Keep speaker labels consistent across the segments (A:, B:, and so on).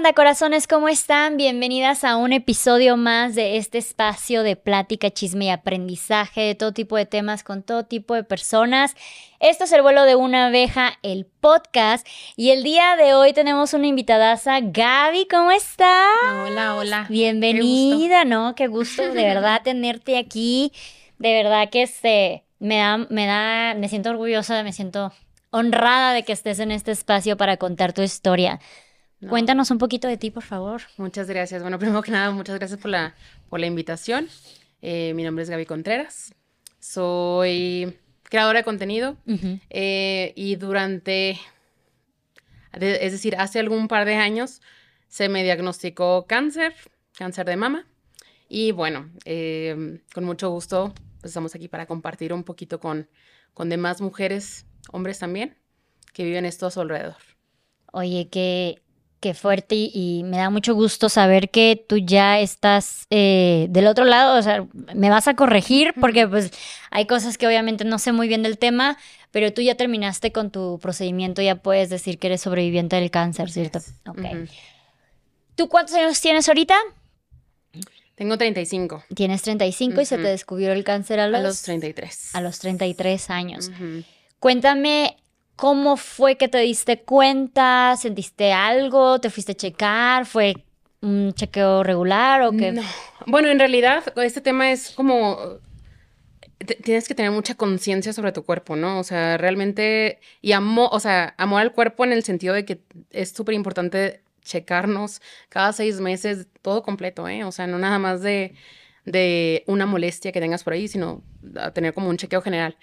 A: onda, corazones? ¿Cómo están? Bienvenidas a un episodio más de este espacio de plática, chisme y aprendizaje de todo tipo de temas con todo tipo de personas. Esto es el vuelo de una abeja, el podcast. Y el día de hoy tenemos una invitadaza, Gaby, ¿cómo estás?
B: Hola, hola.
A: Bienvenida, ¿no? Qué gusto de verdad tenerte aquí. De verdad que este, me da, me da, me siento orgullosa, me siento honrada de que estés en este espacio para contar tu historia. Cuéntanos un poquito de ti, por favor.
B: Muchas gracias. Bueno, primero que nada, muchas gracias por la, por la invitación. Eh, mi nombre es Gaby Contreras. Soy creadora de contenido eh, y durante, es decir, hace algún par de años se me diagnosticó cáncer, cáncer de mama. Y bueno, eh, con mucho gusto pues estamos aquí para compartir un poquito con, con demás mujeres, hombres también, que viven esto a su alrededor.
A: Oye, que qué fuerte y, me da mucho gusto saber que tú ya estás eh, del otro lado, o sea, me vas a corregir porque pues hay cosas que obviamente no sé muy bien del tema, pero tú ya terminaste con tu procedimiento, ya puedes decir que eres sobreviviente del cáncer, ¿cierto? Ok. ¿Tú cuántos años tienes ahorita?
B: Tengo 35.
A: Tienes 35 y se te descubrió el cáncer a los...
B: A los 33.
A: A los 33 años. Cuéntame ¿Cómo fue que te diste cuenta? ¿Sentiste algo? ¿Te fuiste a checar? ¿Fue un chequeo regular o qué? No.
B: Bueno, en realidad este tema es como tienes que tener mucha conciencia sobre tu cuerpo, ¿no? O sea, realmente y amor, o sea, amor al cuerpo en el sentido de que es súper importante checarnos cada seis meses todo completo, ¿eh? O sea, no nada más de, de una molestia que tengas por ahí, sino a tener como un chequeo general.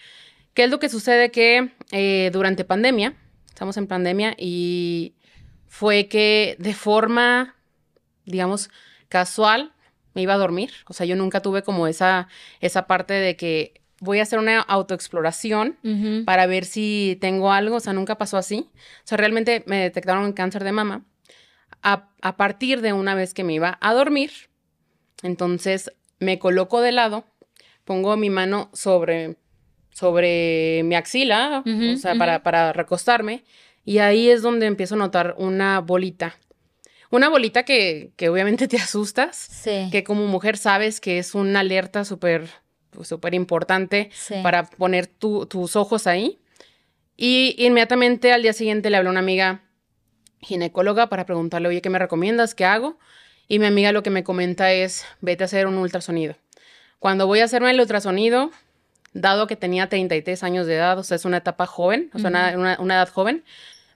B: ¿Qué es lo que sucede? Que eh, durante pandemia, estamos en pandemia y fue que de forma, digamos, casual, me iba a dormir. O sea, yo nunca tuve como esa, esa parte de que voy a hacer una autoexploración para ver si tengo algo. O sea, nunca pasó así. O sea, realmente me detectaron cáncer de mama a, a partir de una vez que me iba a dormir. Entonces me coloco de lado, pongo mi mano sobre sobre mi axila, o sea, para, para recostarme, y ahí es donde empiezo a notar una bolita. Una bolita que, que obviamente te asustas, que como mujer sabes que es una alerta súper pues, súper importante para poner tus ojos ahí. Y inmediatamente al día siguiente le hablé a una amiga ginecóloga para preguntarle, oye, ¿qué me recomiendas? ¿Qué hago? Y mi amiga lo que me comenta es, vete a hacer un ultrasonido. Cuando voy a hacerme el ultrasonido, dado que tenía 33 años de edad, o sea, es una etapa joven, o sea, una, edad joven,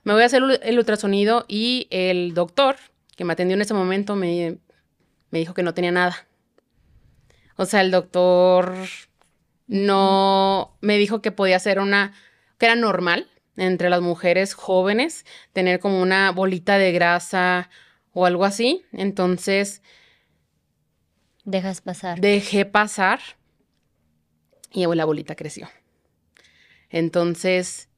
B: me voy a hacer el ultrasonido y el doctor que me atendió en ese momento me, me dijo que no tenía nada. O sea, el doctor no me dijo que podía ser una, que era normal entre las mujeres jóvenes tener como una bolita de grasa o algo así. Entonces...
A: Dejas pasar.
B: Dejé pasar y la bolita creció. Entonces,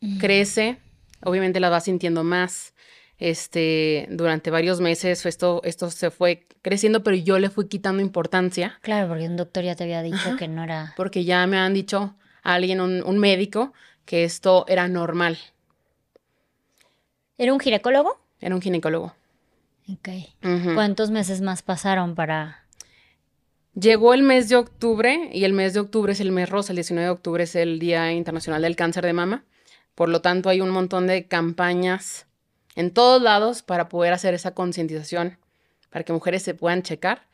B: mm. crece, obviamente la vas sintiendo más. Este, durante varios meses esto, esto se fue creciendo, pero yo le fui quitando importancia.
A: Claro, porque un doctor ya te había dicho que no era.
B: Porque ya me han dicho alguien, un, médico, que esto era normal.
A: ¿Era un ginecólogo?
B: Era un ginecólogo.
A: Ok. ¿Cuántos meses más pasaron para
B: Llegó el mes de octubre y el mes de octubre es el mes rosa, el 19 de octubre es el Día Internacional del Cáncer de Mama. Por lo tanto, hay un montón de campañas en todos lados para poder hacer esa concientización, para que mujeres se puedan checar.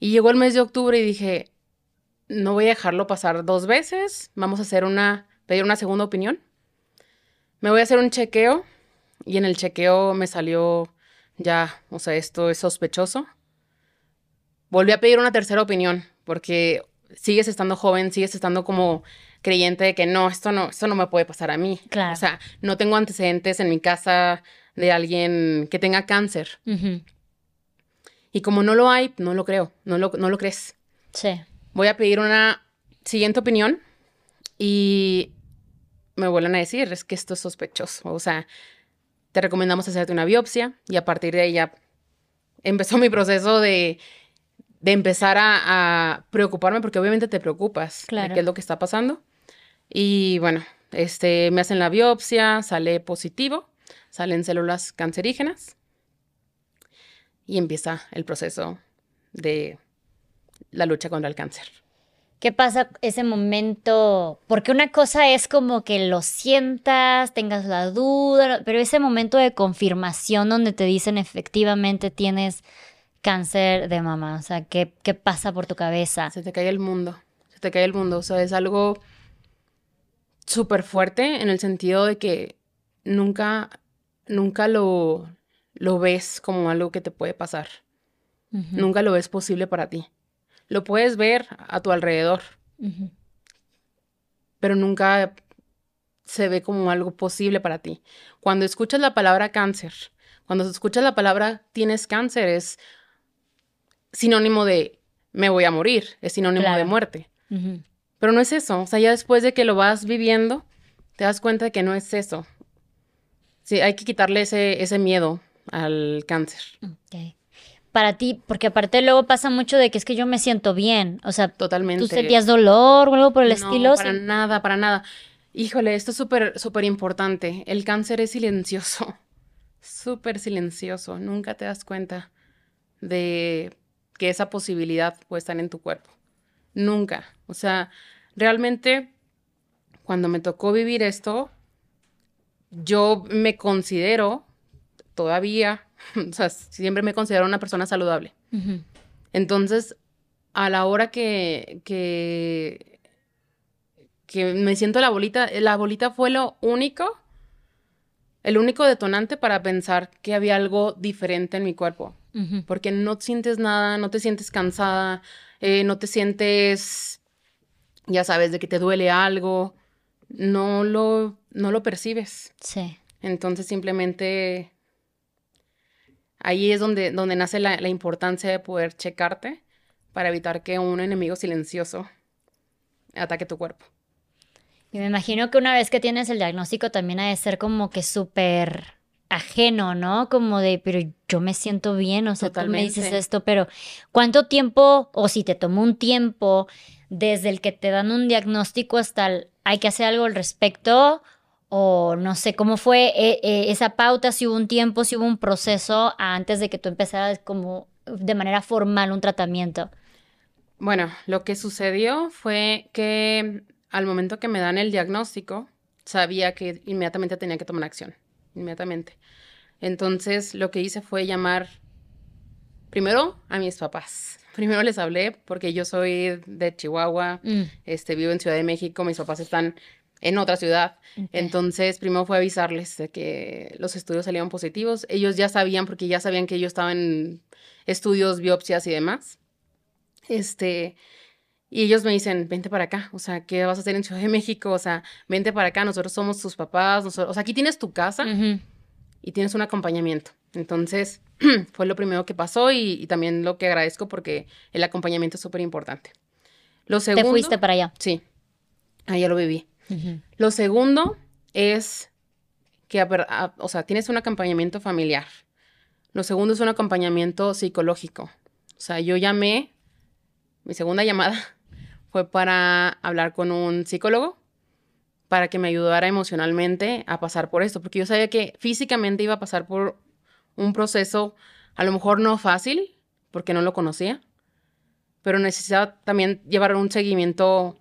B: Y llegó el mes de octubre y dije, no voy a dejarlo pasar dos veces, vamos a hacer una, pedir una segunda opinión. Me voy a hacer un chequeo y en el chequeo me salió ya, o sea, esto es sospechoso volví a pedir una tercera opinión porque sigues estando joven, sigues estando como creyente de que no, esto no, esto no me puede pasar a mí. Claro. O sea, no tengo antecedentes en mi casa de alguien que tenga cáncer. Y como no lo hay, no lo creo, no lo, no lo crees.
A: Sí.
B: Voy a pedir una siguiente opinión y me vuelven a decir, es que esto es sospechoso. O sea, te recomendamos hacerte una biopsia y a partir de ahí ya empezó mi proceso de de empezar a, preocuparme, porque obviamente te preocupas claro. de qué es lo que está pasando. Y bueno, este, me hacen la biopsia, sale positivo, salen células cancerígenas. y empieza el proceso de la lucha contra el cáncer.
A: ¿Qué pasa ese momento? Porque una cosa es como que lo sientas, tengas la duda, pero ese momento de confirmación donde te dicen efectivamente tienes cáncer de mama, o sea, ¿qué, qué pasa por tu cabeza?
B: Se te cae el mundo, se te cae el mundo, o sea, es algo súper fuerte en el sentido de que nunca, nunca lo, lo ves como algo que te puede pasar. Nunca lo ves posible para ti. Lo puedes ver a tu alrededor, pero nunca se ve como algo posible para ti. Cuando escuchas la palabra cáncer, cuando escuchas la palabra tienes cáncer, es sinónimo de me voy a morir, es sinónimo de muerte. Pero no es eso. O sea, ya después de que lo vas viviendo, te das cuenta de que no es eso. Sí, hay que quitarle ese, ese miedo al cáncer.
A: Para ti, porque aparte luego pasa mucho de que es que yo me siento bien. O sea,
B: totalmente.
A: ¿Tú sentías dolor o algo por el estilo?
B: Para nada, para nada. Híjole, esto es súper, súper importante. El cáncer es silencioso. Súper silencioso. Nunca te das cuenta de que esa posibilidad puede estar en tu cuerpo. Nunca. O sea, realmente, cuando me tocó vivir esto, yo me considero todavía, o sea, siempre me considero una persona saludable. Entonces, a la hora que, que, que me siento la bolita, la bolita fue lo único, el único detonante para pensar que había algo diferente en mi cuerpo. Porque no sientes nada, no te sientes cansada, eh, no te sientes, ya sabes, de que te duele algo, no lo, no lo percibes.
A: Sí.
B: Entonces simplemente ahí es donde, donde nace la, la, importancia de poder checarte para evitar que un enemigo silencioso ataque tu cuerpo.
A: Y me imagino que una vez que tienes el diagnóstico también ha de ser como que súper ajeno, ¿no? Como de, pero yo me siento bien, o sea, tú me dices esto, pero ¿cuánto tiempo, o si te tomó un tiempo, desde el que te dan un diagnóstico hasta el, hay que hacer algo al respecto? O no sé, ¿cómo fue eh, eh, esa pauta? Si hubo un tiempo, si hubo un proceso antes de que tú empezaras como de manera formal un tratamiento.
B: Bueno, lo que sucedió fue que al momento que me dan el diagnóstico, sabía que inmediatamente tenía que tomar acción inmediatamente. Entonces lo que hice fue llamar primero a mis papás. Primero les hablé porque yo soy de Chihuahua, mm. este, vivo en Ciudad de México, mis papás están en otra ciudad. Entonces, primero fue avisarles de que los estudios salían positivos. Ellos ya sabían, porque ya sabían que yo estaba en estudios, biopsias y demás. Este, y ellos me dicen, vente para acá, o sea, ¿qué vas a hacer en Ciudad de México? O sea, vente para acá, nosotros somos tus papás, nosotros, o sea, aquí tienes tu casa y tienes un acompañamiento. Entonces, fue lo primero que pasó y, también lo que agradezco porque el acompañamiento es súper importante.
A: Lo segundo... ¿Te fuiste para allá?
B: Sí, allá lo viví. Lo segundo es que, o sea, tienes un acompañamiento familiar. Lo segundo es un acompañamiento psicológico. O sea, yo llamé, mi segunda llamada fue para hablar con un psicólogo para que me ayudara emocionalmente a pasar por esto, porque yo sabía que físicamente iba a pasar por un proceso a lo mejor no fácil, porque no lo conocía, pero necesitaba también llevar un seguimiento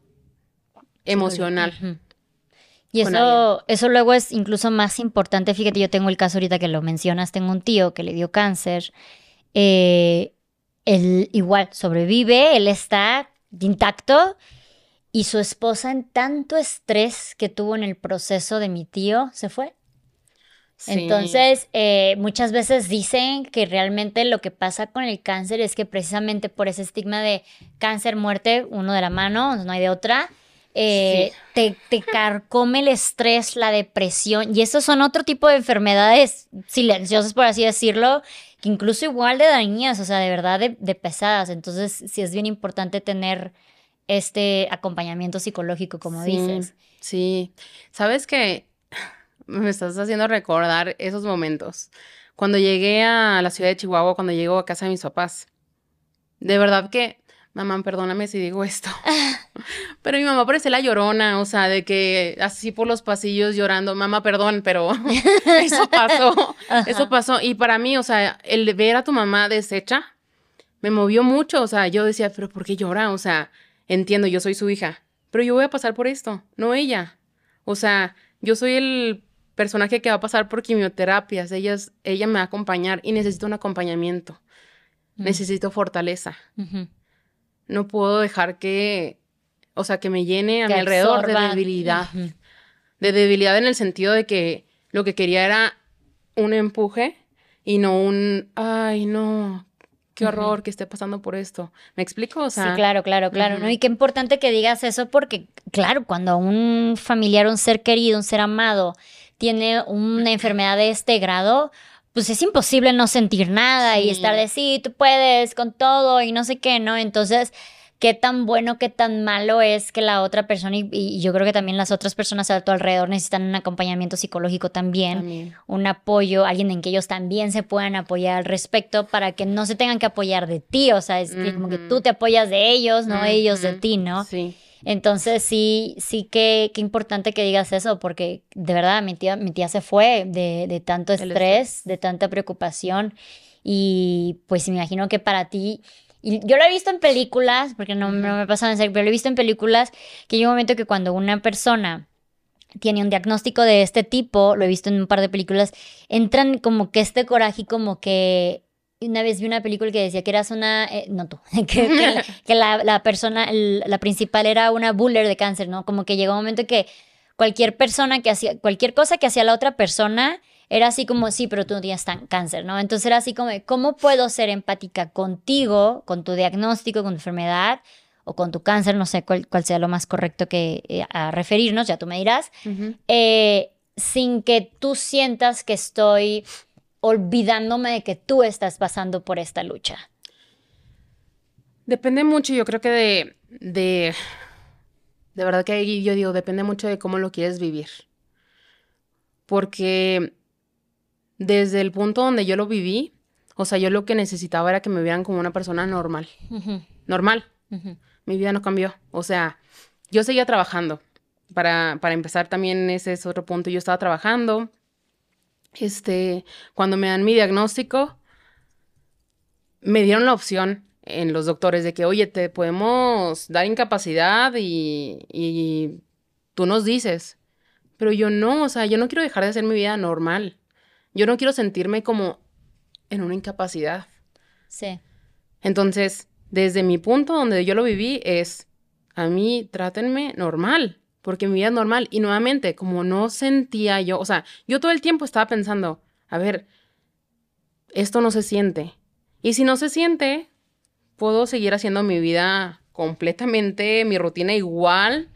B: emocional.
A: Y eso, eso luego es incluso más importante. Fíjate, yo tengo el caso ahorita que lo mencionas, tengo un tío que le dio cáncer. Eh, él igual sobrevive, él está intacto y su esposa en tanto estrés que tuvo en el proceso de mi tío se fue. Entonces, eh, muchas veces dicen que realmente lo que pasa con el cáncer es que precisamente por ese estigma de cáncer, muerte, uno de la mano, no hay de otra, eh, te, te, carcome el estrés, la depresión, y esos son otro tipo de enfermedades silenciosas, por así decirlo, que incluso igual de dañinas, o sea, de verdad de, pesadas. Entonces, sí es bien importante tener este acompañamiento psicológico, como dices.
B: Sí, sabes que me estás haciendo recordar esos momentos. Cuando llegué a la ciudad de Chihuahua, cuando llego a casa de mis papás, de verdad que, mamá, perdóname si digo esto. Pero mi mamá parece la llorona, o sea, de que así por los pasillos llorando, mamá, perdón, pero eso pasó, eso pasó. Y para mí, o sea, el ver a tu mamá deshecha me movió mucho, o sea, yo decía, pero ¿por qué llora? O sea, entiendo, yo soy su hija, pero yo voy a pasar por esto, no ella. O sea, yo soy el personaje que va a pasar por quimioterapias, ella, ella me va a acompañar y necesito un acompañamiento, mm. necesito fortaleza. No puedo dejar que o sea, que me llene a mi alrededor de debilidad. De debilidad en el sentido de que lo que quería era un empuje y no un, ay, no, qué horror que esté pasando por esto. ¿Me explico? O sea,
A: sí, claro, claro, claro, ¿no? Y qué importante que digas eso porque, claro, cuando un familiar, un ser querido, un ser amado tiene una enfermedad de este grado, pues es imposible no sentir nada y estar de sí, tú puedes con todo y no sé qué, ¿no? Entonces, qué tan bueno, qué tan malo es que la otra persona, y, yo creo que también las otras personas a tu alrededor necesitan un acompañamiento psicológico también, un apoyo, alguien en que ellos también se puedan apoyar al respecto para que no se tengan que apoyar de ti, o sea, es como que tú te apoyas de ellos, no ellos de ti, ¿no?
B: Sí.
A: Entonces sí, sí que qué importante que digas eso, porque de verdad mi tía, mi tía se fue de, de tanto estrés, de tanta preocupación. Y pues me imagino que para ti y yo lo he visto en películas, porque no, me ha pasado en serio, pero lo he visto en películas que hay un momento que cuando una persona tiene un diagnóstico de este tipo, lo he visto en un par de películas, entran como que este coraje como que una vez vi una película que decía que eras una, eh, no tú, que, la, la, persona, la principal era una buller de cáncer, ¿no? Como que llegó un momento que cualquier persona que hacía, cualquier cosa que hacía la otra persona, era así como, sí, pero tú no tienes cáncer, ¿no? Entonces era así como, ¿cómo puedo ser empática contigo, con tu diagnóstico, con tu enfermedad o con tu cáncer? No sé cuál, sea lo más correcto que eh, a referirnos, ya tú me dirás, eh, sin que tú sientas que estoy olvidándome de que tú estás pasando por esta lucha.
B: Depende mucho, yo creo que de, de, de verdad que yo digo, depende mucho de cómo lo quieres vivir. Porque desde el punto donde yo lo viví, o sea, yo lo que necesitaba era que me vieran como una persona normal. Normal. Mi vida no cambió. O sea, yo seguía trabajando. Para, para empezar también ese es otro punto. Yo estaba trabajando. Este, cuando me dan mi diagnóstico, me dieron la opción en los doctores de que, oye, te podemos dar incapacidad y, y tú nos dices. Pero yo no, o sea, yo no quiero dejar de hacer mi vida normal. Yo no quiero sentirme como en una incapacidad.
A: Sí.
B: Entonces, desde mi punto donde yo lo viví es, a mí trátenme normal, porque mi vida es normal. Y nuevamente, como no sentía yo, o sea, yo todo el tiempo estaba pensando, a ver, esto no se siente. Y si no se siente, puedo seguir haciendo mi vida completamente, mi rutina igual,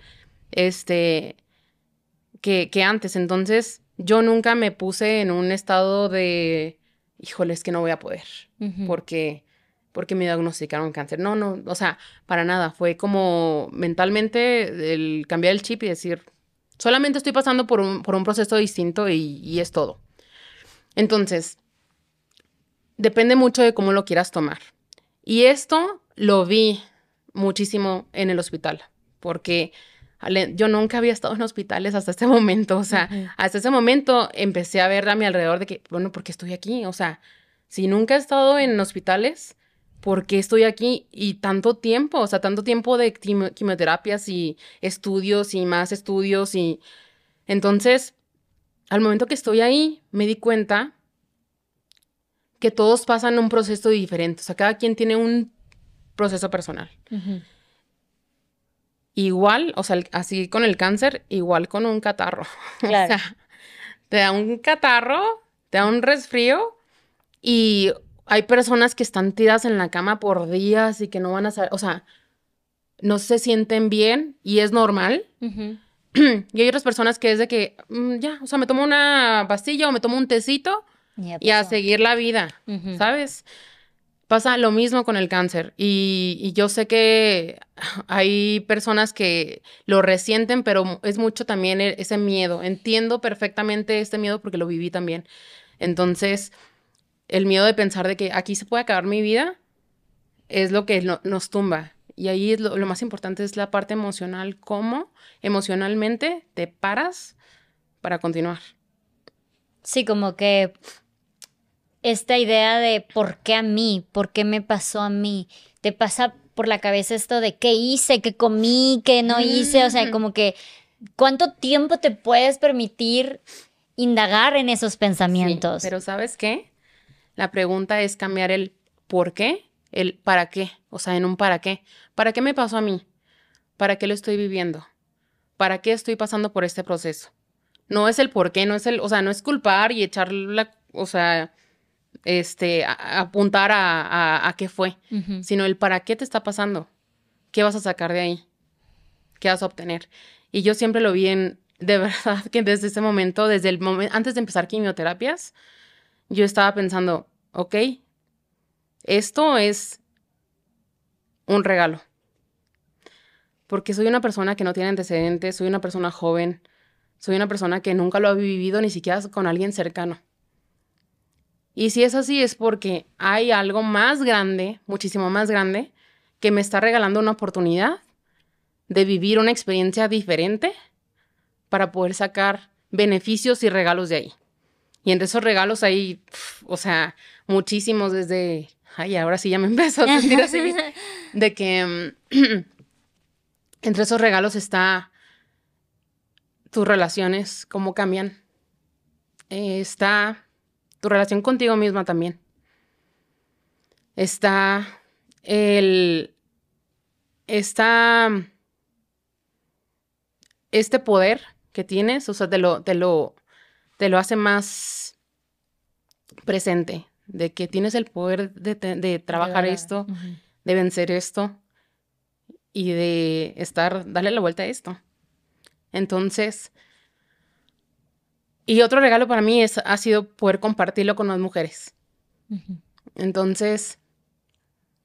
B: este, que, que antes. Entonces, yo nunca me puse en un estado de, híjole, es que no voy a poder, porque, porque me diagnosticaron cáncer. No, no, o sea, para nada. Fue como mentalmente el cambiar el chip y decir, solamente estoy pasando por un, por un proceso distinto y, y es todo. Entonces, depende mucho de cómo lo quieras tomar. Y esto lo vi muchísimo en el hospital, porque yo nunca había estado en hospitales hasta este momento, o sea, hasta ese momento empecé a ver a mi alrededor de que, bueno, ¿por qué estoy aquí? O sea, si nunca he estado en hospitales, ¿por qué estoy aquí? Y tanto tiempo, o sea, tanto tiempo de quimioterapias y estudios y más estudios y entonces, al momento que estoy ahí, me di cuenta que todos pasan un proceso diferente, o sea, cada quien tiene un proceso personal. Igual, o sea, así con el cáncer, igual con un catarro. Claro. O sea, te da un catarro, te da un resfrío y hay personas que están tiradas en la cama por días y que no van a saber, o sea, no se sienten bien y es normal. y hay otras personas que es de que, mm, ya, o sea, me tomo una pastilla o me tomo un tecito y a seguir la vida, ¿sabes? Pasa lo mismo con el cáncer y, yo sé que hay personas que lo resienten, pero es mucho también e, ese miedo. Entiendo perfectamente este miedo porque lo viví también. Entonces, el miedo de pensar de que aquí se puede acabar mi vida es lo que nos tumba. Y ahí es lo, lo más importante es la parte emocional, cómo emocionalmente te paras para continuar.
A: Sí, como que esta idea de por qué a mí, por qué me pasó a mí, te pasa por la cabeza esto de qué hice, qué comí, qué no hice, o sea,
B: Mm.
A: como que cuánto tiempo te puedes permitir indagar en esos pensamientos.
B: Sí, pero ¿sabes qué? La pregunta es cambiar el por qué, el para qué, o sea, en un para qué. ¿Para qué me pasó a mí? ¿Para qué lo estoy viviendo? ¿Para qué estoy pasando por este proceso? No es el por qué, no es el, o sea, no es culpar y echar la, o sea, este, a- a apuntar a, a, a qué fue, sino el para qué te está pasando, qué vas a sacar de ahí, qué vas a obtener. Y yo siempre lo vi en, de verdad, que desde ese momento, desde el momento, antes de empezar quimioterapias, yo estaba pensando, ok, esto es un regalo. Porque soy una persona que no tiene antecedentes, soy una persona joven, soy una persona que nunca lo ha vivido ni siquiera con alguien cercano. Y si es así es porque hay algo más grande, muchísimo más grande, que me está regalando una oportunidad de vivir una experiencia diferente para poder sacar beneficios y regalos de ahí. Y entre esos regalos hay, pf, o sea, muchísimos desde, ay, ahora sí ya me empezó a sentir así, de que mm, entre esos regalos está tus relaciones, cómo cambian. Eh, está tu relación contigo misma también. Está el, está este poder que tienes, o sea, te lo, te lo, te lo hace más presente, de que tienes el poder de, trabajar esto, de vencer esto y de estar, darle la vuelta a esto. Entonces, y otro regalo para mí es, ha sido poder compartirlo con más mujeres. Entonces,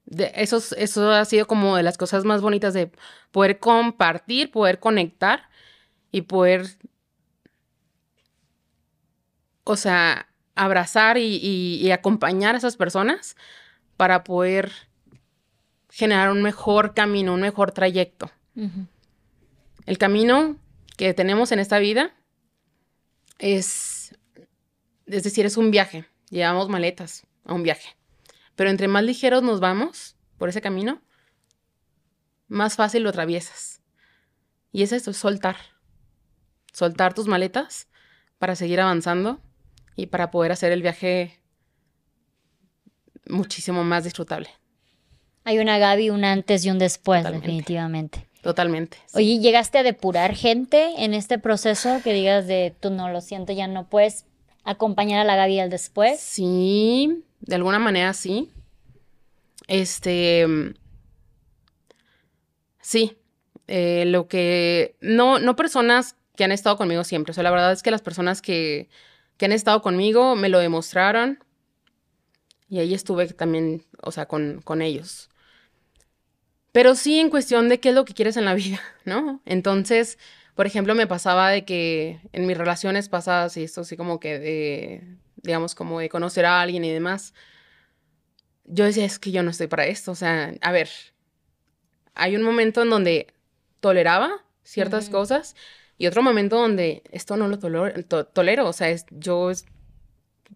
B: de, eso ha sido como de las cosas más bonitas de poder compartir, poder conectar y poder, o sea, abrazar y, y- y acompañar a esas personas para poder generar un mejor camino, un mejor trayecto. El camino que tenemos en esta vida es, es decir, es un viaje. Llevamos maletas a un viaje. Pero entre más ligeros nos vamos por ese camino, más fácil lo atraviesas. Y es eso, soltar. Soltar tus maletas para seguir avanzando y para poder hacer el viaje muchísimo más disfrutable.
A: Hay una Gaby, un antes y un después,
B: Totalmente.
A: definitivamente.
B: Totalmente. sí.
A: Oye, ¿llegaste a depurar gente en este proceso que digas de tú no lo siento, ya no puedes acompañar a la Gaby al después?
B: Sí, de alguna manera sí. Este. Sí. eh, lo que. No, no personas que han estado conmigo siempre. O sea, la verdad es que las personas que, que han estado conmigo me lo demostraron. Y ahí estuve también, o sea, con, con ellos. Pero sí en cuestión de qué es lo que quieres en la vida, ¿no? Entonces, por ejemplo, me pasaba de que en mis relaciones pasadas y esto así como que de, digamos, como de conocer a alguien y demás, yo decía, es que yo no estoy para esto. O sea, a ver, hay un momento en donde toleraba ciertas cosas y otro momento donde esto no lo tolero, to- tolero. O sea, es, yo, es-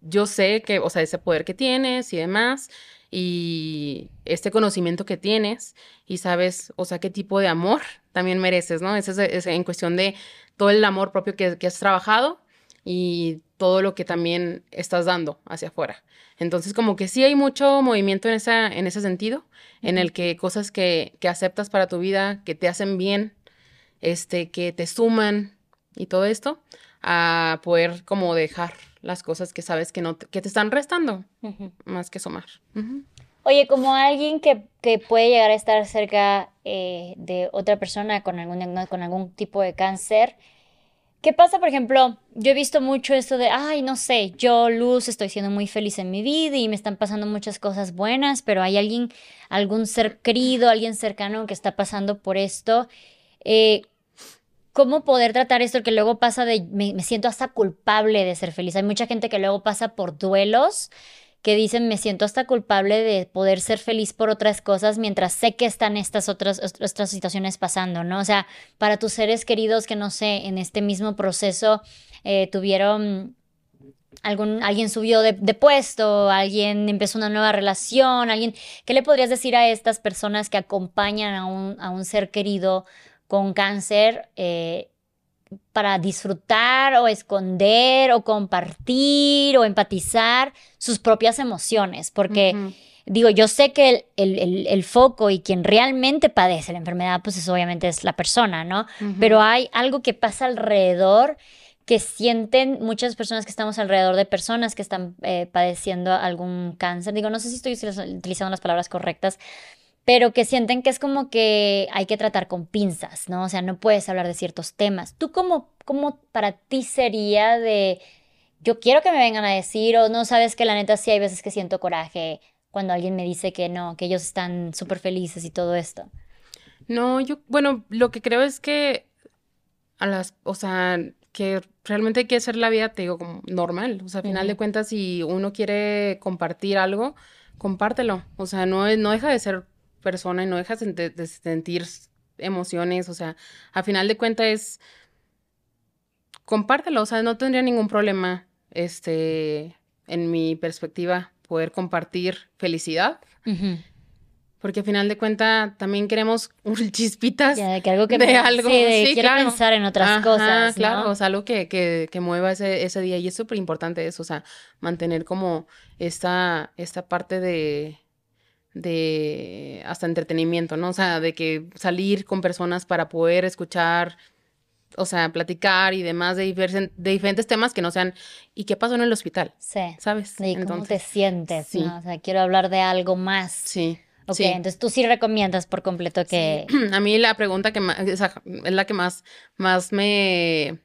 B: yo sé que, o sea, ese poder que tienes y demás y este conocimiento que tienes y sabes, o sea, qué tipo de amor también mereces, ¿no? Ese es, es en cuestión de todo el amor propio que, que has trabajado y todo lo que también estás dando hacia afuera. Entonces, como que sí hay mucho movimiento en, esa, en ese sentido, en el que cosas que, que aceptas para tu vida, que te hacen bien, este, que te suman y todo esto, a poder como dejar las cosas que sabes que no te, que te están restando, más que sumar.
A: Oye, como alguien que, que puede llegar a estar cerca eh, de otra persona con algún, con algún tipo de cáncer, ¿qué pasa, por ejemplo? Yo he visto mucho esto de, ay, no sé, yo, Luz, estoy siendo muy feliz en mi vida y me están pasando muchas cosas buenas, pero hay alguien, algún ser querido, alguien cercano que está pasando por esto. Eh, ¿Cómo poder tratar esto que luego pasa de, me, siento hasta culpable de ser feliz? Hay mucha gente que luego pasa por duelos que dicen me siento hasta culpable de poder ser feliz por otras cosas mientras sé que están estas otras, otras situaciones pasando, ¿no? O sea, para tus seres queridos que no sé, en este mismo proceso eh, tuvieron algún, alguien subió de, puesto, alguien empezó una nueva relación, alguien, ¿qué le podrías decir a estas personas que acompañan a un, a un ser querido con cáncer? Eh, para disfrutar o esconder o compartir o empatizar sus propias emociones, porque digo, yo sé que el, foco y quien realmente padece la enfermedad, pues eso obviamente es la persona, ¿no? Pero hay algo que pasa alrededor que sienten muchas personas que estamos alrededor de personas que están eh, padeciendo algún cáncer. Digo, no sé si estoy utilizando las palabras correctas, pero que sienten que es como que hay que tratar con pinzas, ¿no? O sea, no puedes hablar de ciertos temas. ¿Tú cómo, cómo para ti sería de, yo quiero que me vengan a decir, o no sabes que la neta sí hay veces que siento coraje cuando alguien me dice que no, que ellos están súper felices y todo esto?
B: No, yo, bueno, lo que creo es que a las, o sea, que realmente hay que hacer la vida, te digo, como normal. O sea, a final de cuentas, si uno quiere compartir algo, compártelo. O sea, no, no deja de ser persona y no dejas de, sentir emociones, o sea, a final de cuentas es compártelo, o sea, no tendría ningún problema, este, en mi perspectiva, poder compartir felicidad. Porque a final de cuentas también queremos chispitas
A: de, que algo que de algo. Sí, quiero pensar en otras cosas.
B: Claro, o sea, algo que, que, que mueva ese, ese, día. Y es súper importante eso, o sea, mantener como esta, esta parte de, de hasta entretenimiento, ¿no? O sea, de que salir con personas para poder escuchar, o sea, platicar y demás de, de diferentes temas que no sean, ¿y qué pasó en el hospital?
A: Sí.
B: ¿Sabes?
A: ¿Y cómo te sientes? Sí. O sea, quiero hablar de algo más.
B: Sí.
A: Ok, entonces tú sí recomiendas por completo que...
B: A mí la pregunta que más, es la que más, más me,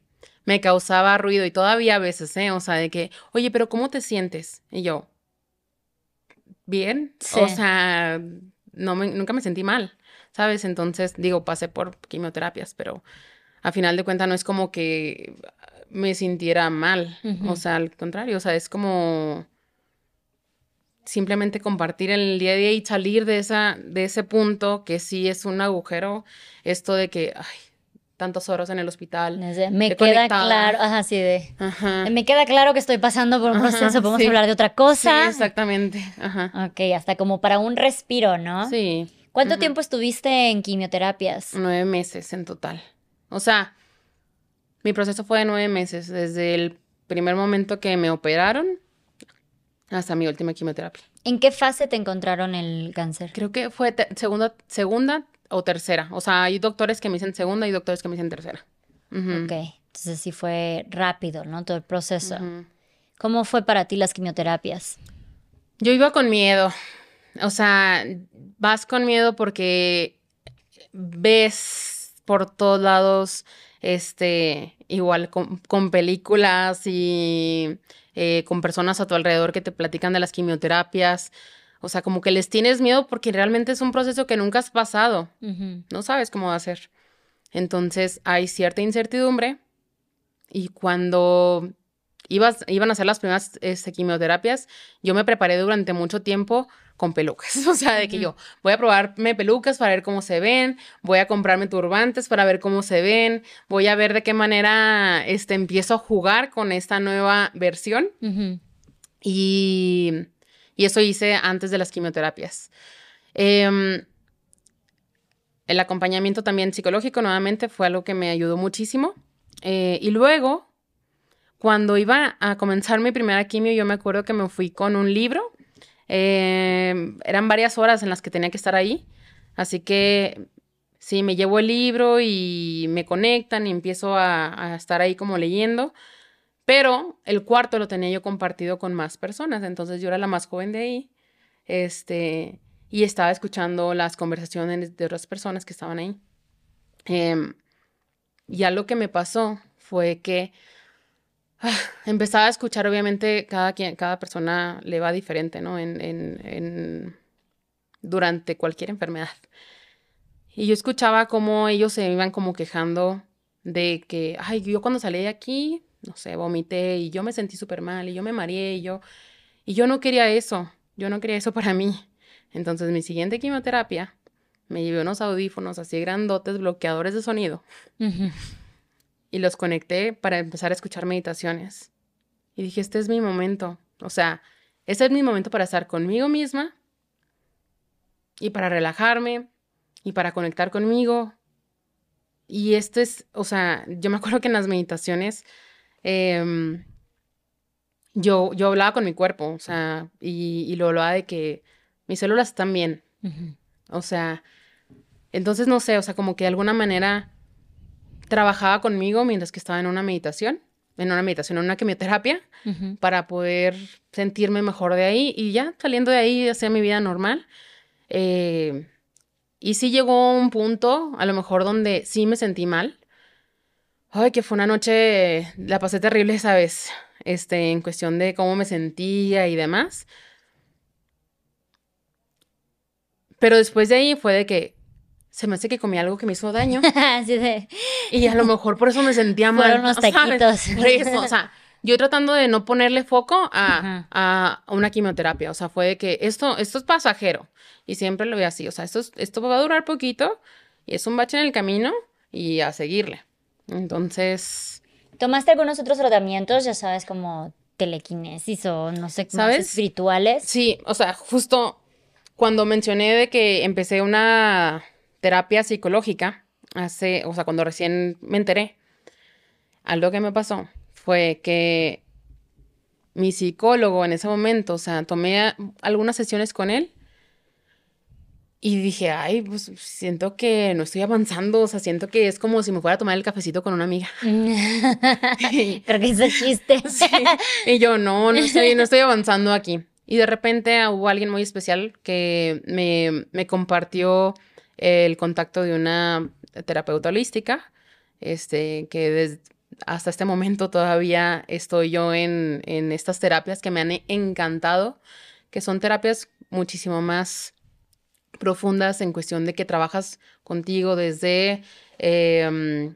B: me causaba ruido y todavía a veces, ¿eh? O sea, de que, oye, pero ¿cómo te sientes? Y yo, bien. O sea, no me, nunca me sentí mal, ¿sabes? Entonces, digo, pasé por quimioterapias, pero a final de cuentas no es como que me sintiera mal. O sea, al contrario, o sea, es como simplemente compartir el día a día y salir de, esa, de ese punto que sí es un agujero, esto de que, ay, tantos horas en el hospital.
A: Me queda claro, ajá, sí, de. Me queda claro que estoy pasando por un proceso, podemos hablar de otra cosa.
B: Sí, exactamente. Ajá.
A: Ok, hasta como para un respiro, ¿no?
B: Sí.
A: ¿Cuánto tiempo estuviste en quimioterapias?
B: Nueve meses en total. O sea, mi proceso fue de nueve meses, desde el primer momento que me operaron hasta mi última quimioterapia.
A: ¿En qué fase te encontraron el cáncer?
B: Creo que fue segunda, segunda, o tercera. O sea, hay doctores que me dicen segunda y doctores que me dicen tercera.
A: Ok, entonces sí fue rápido, ¿no? Todo el proceso. ¿Cómo fue para ti las quimioterapias?
B: Yo iba con miedo. O sea, vas con miedo porque ves por todos lados, este, igual con, películas y eh, con personas a tu alrededor que te platican de las quimioterapias. O sea, como que les tienes miedo porque realmente es un proceso que nunca has pasado. No sabes cómo va a ser. Entonces hay cierta incertidumbre y cuando ibas, iban a hacer las primeras este, quimioterapias, yo me preparé durante mucho tiempo con pelucas. O sea, de que yo voy a probarme pelucas para ver cómo se ven, voy a comprarme turbantes para ver cómo se ven, voy a ver de qué manera este, empiezo a jugar con esta nueva versión. Y y eso hice antes de las quimioterapias. Em, el acompañamiento también psicológico nuevamente fue algo que me ayudó muchísimo. Eh, y luego, cuando iba a comenzar mi primera quimio, yo me acuerdo que me fui con un libro. Em, eran varias horas en las que tenía que estar ahí. Así que sí, me llevo el libro y me conectan y empiezo a, a estar ahí como leyendo. Pero el cuarto lo tenía yo compartido con más personas, entonces yo era la más joven de ahí, este, y estaba escuchando las conversaciones de otras personas que estaban ahí. Eh, y algo que me pasó fue que ah, empezaba a escuchar, obviamente, cada, quien, cada persona le va diferente, ¿no? En, en, en, durante cualquier enfermedad. Y yo escuchaba cómo ellos se iban como quejando de que, ay, yo cuando salí de aquí no sé, vomité y yo me sentí súper mal y yo me mareé y yo... Y yo no quería eso, yo no quería eso para mí. Entonces mi siguiente quimioterapia me llevé unos audífonos así grandotes, bloqueadores de sonido, y los conecté para empezar a escuchar meditaciones. Y dije, este es mi momento. O sea, este es mi momento para estar conmigo misma y para relajarme y para conectar conmigo. Y esto es, o sea, yo me acuerdo que en las meditaciones em, yo, yo hablaba con mi cuerpo, o sea, y, lo hablaba de que mis células están bien. O sea, entonces no sé, o sea, como que de alguna manera trabajaba conmigo mientras que estaba en una meditación, en una meditación, en una quimioterapia, para poder sentirme mejor de ahí y ya saliendo de ahí hacía mi vida normal. Eh, y sí llegó un punto, a lo mejor donde sí me sentí mal. Ay, que fue una noche, la pasé terrible, ¿sabes? Este, en cuestión de cómo me sentía y demás. Pero después de ahí fue de que se me hace que comí algo que me hizo daño. sí, Y a lo mejor por eso me sentía mal.
A: Fueron unos taquitos.
B: o sea, yo tratando de no ponerle foco a, una quimioterapia. O sea, fue de que esto, esto es pasajero. Y siempre lo veo así. O sea, esto, esto va a durar poquito y es un bache en el camino y a seguirle. Entonces.
A: ¿Tomaste algunos otros tratamientos, ya sabes, como telequinesis o no sé, ¿sabes? espirituales?
B: Sí, o sea, justo cuando mencioné de que empecé una terapia psicológica, hace, o sea, cuando recién me enteré, algo que me pasó fue que mi psicólogo en ese momento, o sea, tomé algunas sesiones con él y dije, ay, pues siento que no estoy avanzando, o sea, siento que es como si me fuera a tomar el cafecito con una amiga.
A: Creo que es chiste.
B: Y yo, no, no estoy, no estoy avanzando aquí. Y de repente hubo alguien muy especial que me, me compartió el contacto de una terapeuta holística, este, que desde hasta este momento todavía estoy yo en, estas terapias que me han encantado, que son terapias muchísimo más profundas en cuestión de que trabajas contigo desde em,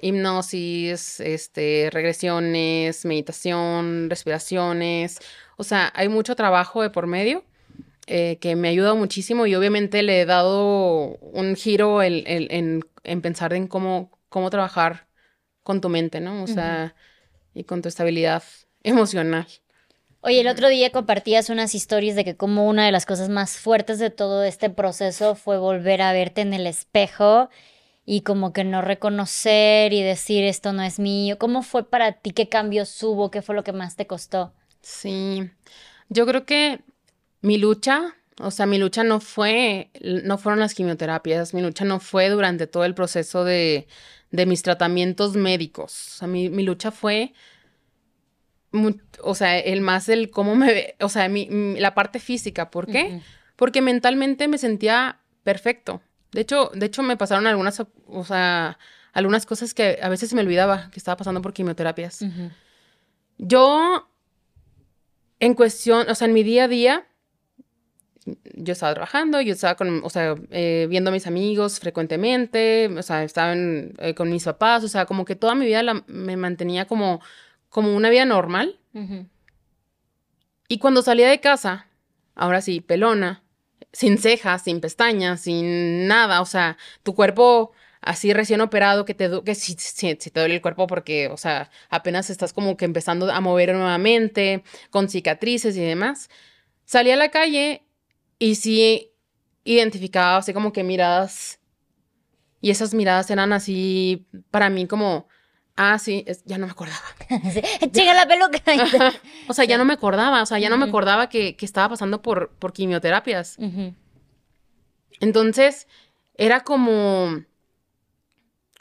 B: hipnosis, este, regresiones, meditación, respiraciones. O sea, hay mucho trabajo de por medio eh, que me ayuda muchísimo y obviamente le he dado un giro en, pensar en cómo, cómo trabajar con tu mente, ¿no? O sea, y con tu estabilidad emocional.
A: Oye, el otro día compartías unas historias de que como una de las cosas más fuertes de todo este proceso fue volver a verte en el espejo y como que no reconocer y decir esto no es mío. ¿Cómo fue para ti? ¿Qué cambios hubo? ¿Qué fue lo que más te costó?
B: Sí, yo creo que mi lucha, o sea, mi lucha no fue, no fueron las quimioterapias, mi lucha no fue durante todo el proceso de, de mis tratamientos médicos. O sea, mi, lucha fue, o sea, el más el cómo me ve, o sea, mi, la parte física. ¿Por qué? Porque mentalmente me sentía perfecto. De hecho, de hecho me pasaron algunas, o sea, algunas cosas que a veces me olvidaba que estaba pasando por quimioterapias. Yo, en cuestión, o sea, en mi día a día, yo estaba trabajando, yo estaba con, o sea, eh, viendo a mis amigos frecuentemente, o sea, estaba eh, con mis papás, o sea, como que toda mi vida me mantenía como, como una vida normal. Y cuando salía de casa, ahora sí, pelona, sin cejas, sin pestañas, sin nada, o sea, tu cuerpo así recién operado que te que si, si, te duele el cuerpo porque, o sea, apenas estás como que empezando a mover nuevamente, con cicatrices y demás. Salí a la calle y sí identificaba así como que miradas. Y esas miradas eran así para mí como, ah, sí, ya no me acordaba.
A: Chinga la peluca.
B: O sea, ya no me acordaba, o sea, ya no me acordaba que, estaba pasando por, por quimioterapias. Entonces, era como,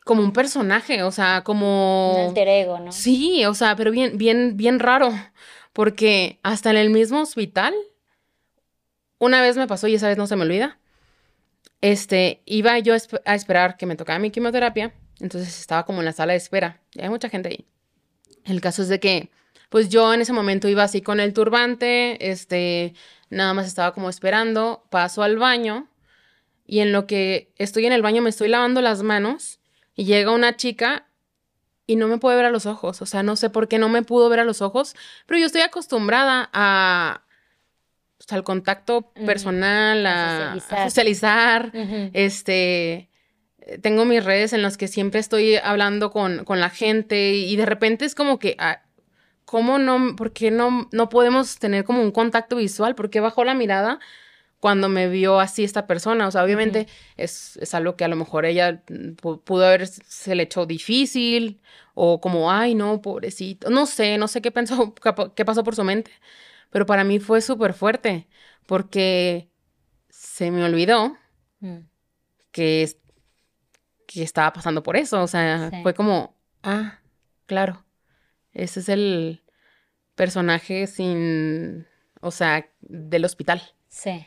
B: como un personaje, o sea, como...
A: Un alter ego, ¿no?
B: Sí, o sea, pero bien, bien, bien raro, porque hasta en el mismo hospital una vez me pasó y esa vez no se me olvida. Este, iba yo a esperar que me tocara mi quimioterapia, entonces estaba como en la sala de espera. Y hay mucha gente ahí. El caso es de que, pues yo en ese momento iba así con el turbante, este, nada más estaba como esperando, paso al baño y en lo que estoy en el baño me estoy lavando las manos y llega una chica y no me puede ver a los ojos. O sea, no sé por qué no me pudo ver a los ojos, pero yo estoy acostumbrada a pues, al contacto personal, a, socializar, este tengo mis redes en las que siempre estoy hablando con, con la gente y de repente es como que, ah, ¿cómo no, por qué no, no podemos tener como un contacto visual? ¿Por qué bajó la mirada cuando me vio así esta persona? O sea, obviamente es, es, algo que a lo mejor ella pudo haber, se le echó difícil o como, ay, no, pobrecito, no sé, no sé qué pensó, qué pasó por su mente, pero para mí fue súper fuerte porque se me olvidó mm. que que estaba pasando por eso. O sea, fue como, ah, claro, ese es el personaje sin, o sea, del hospital.
A: Sí.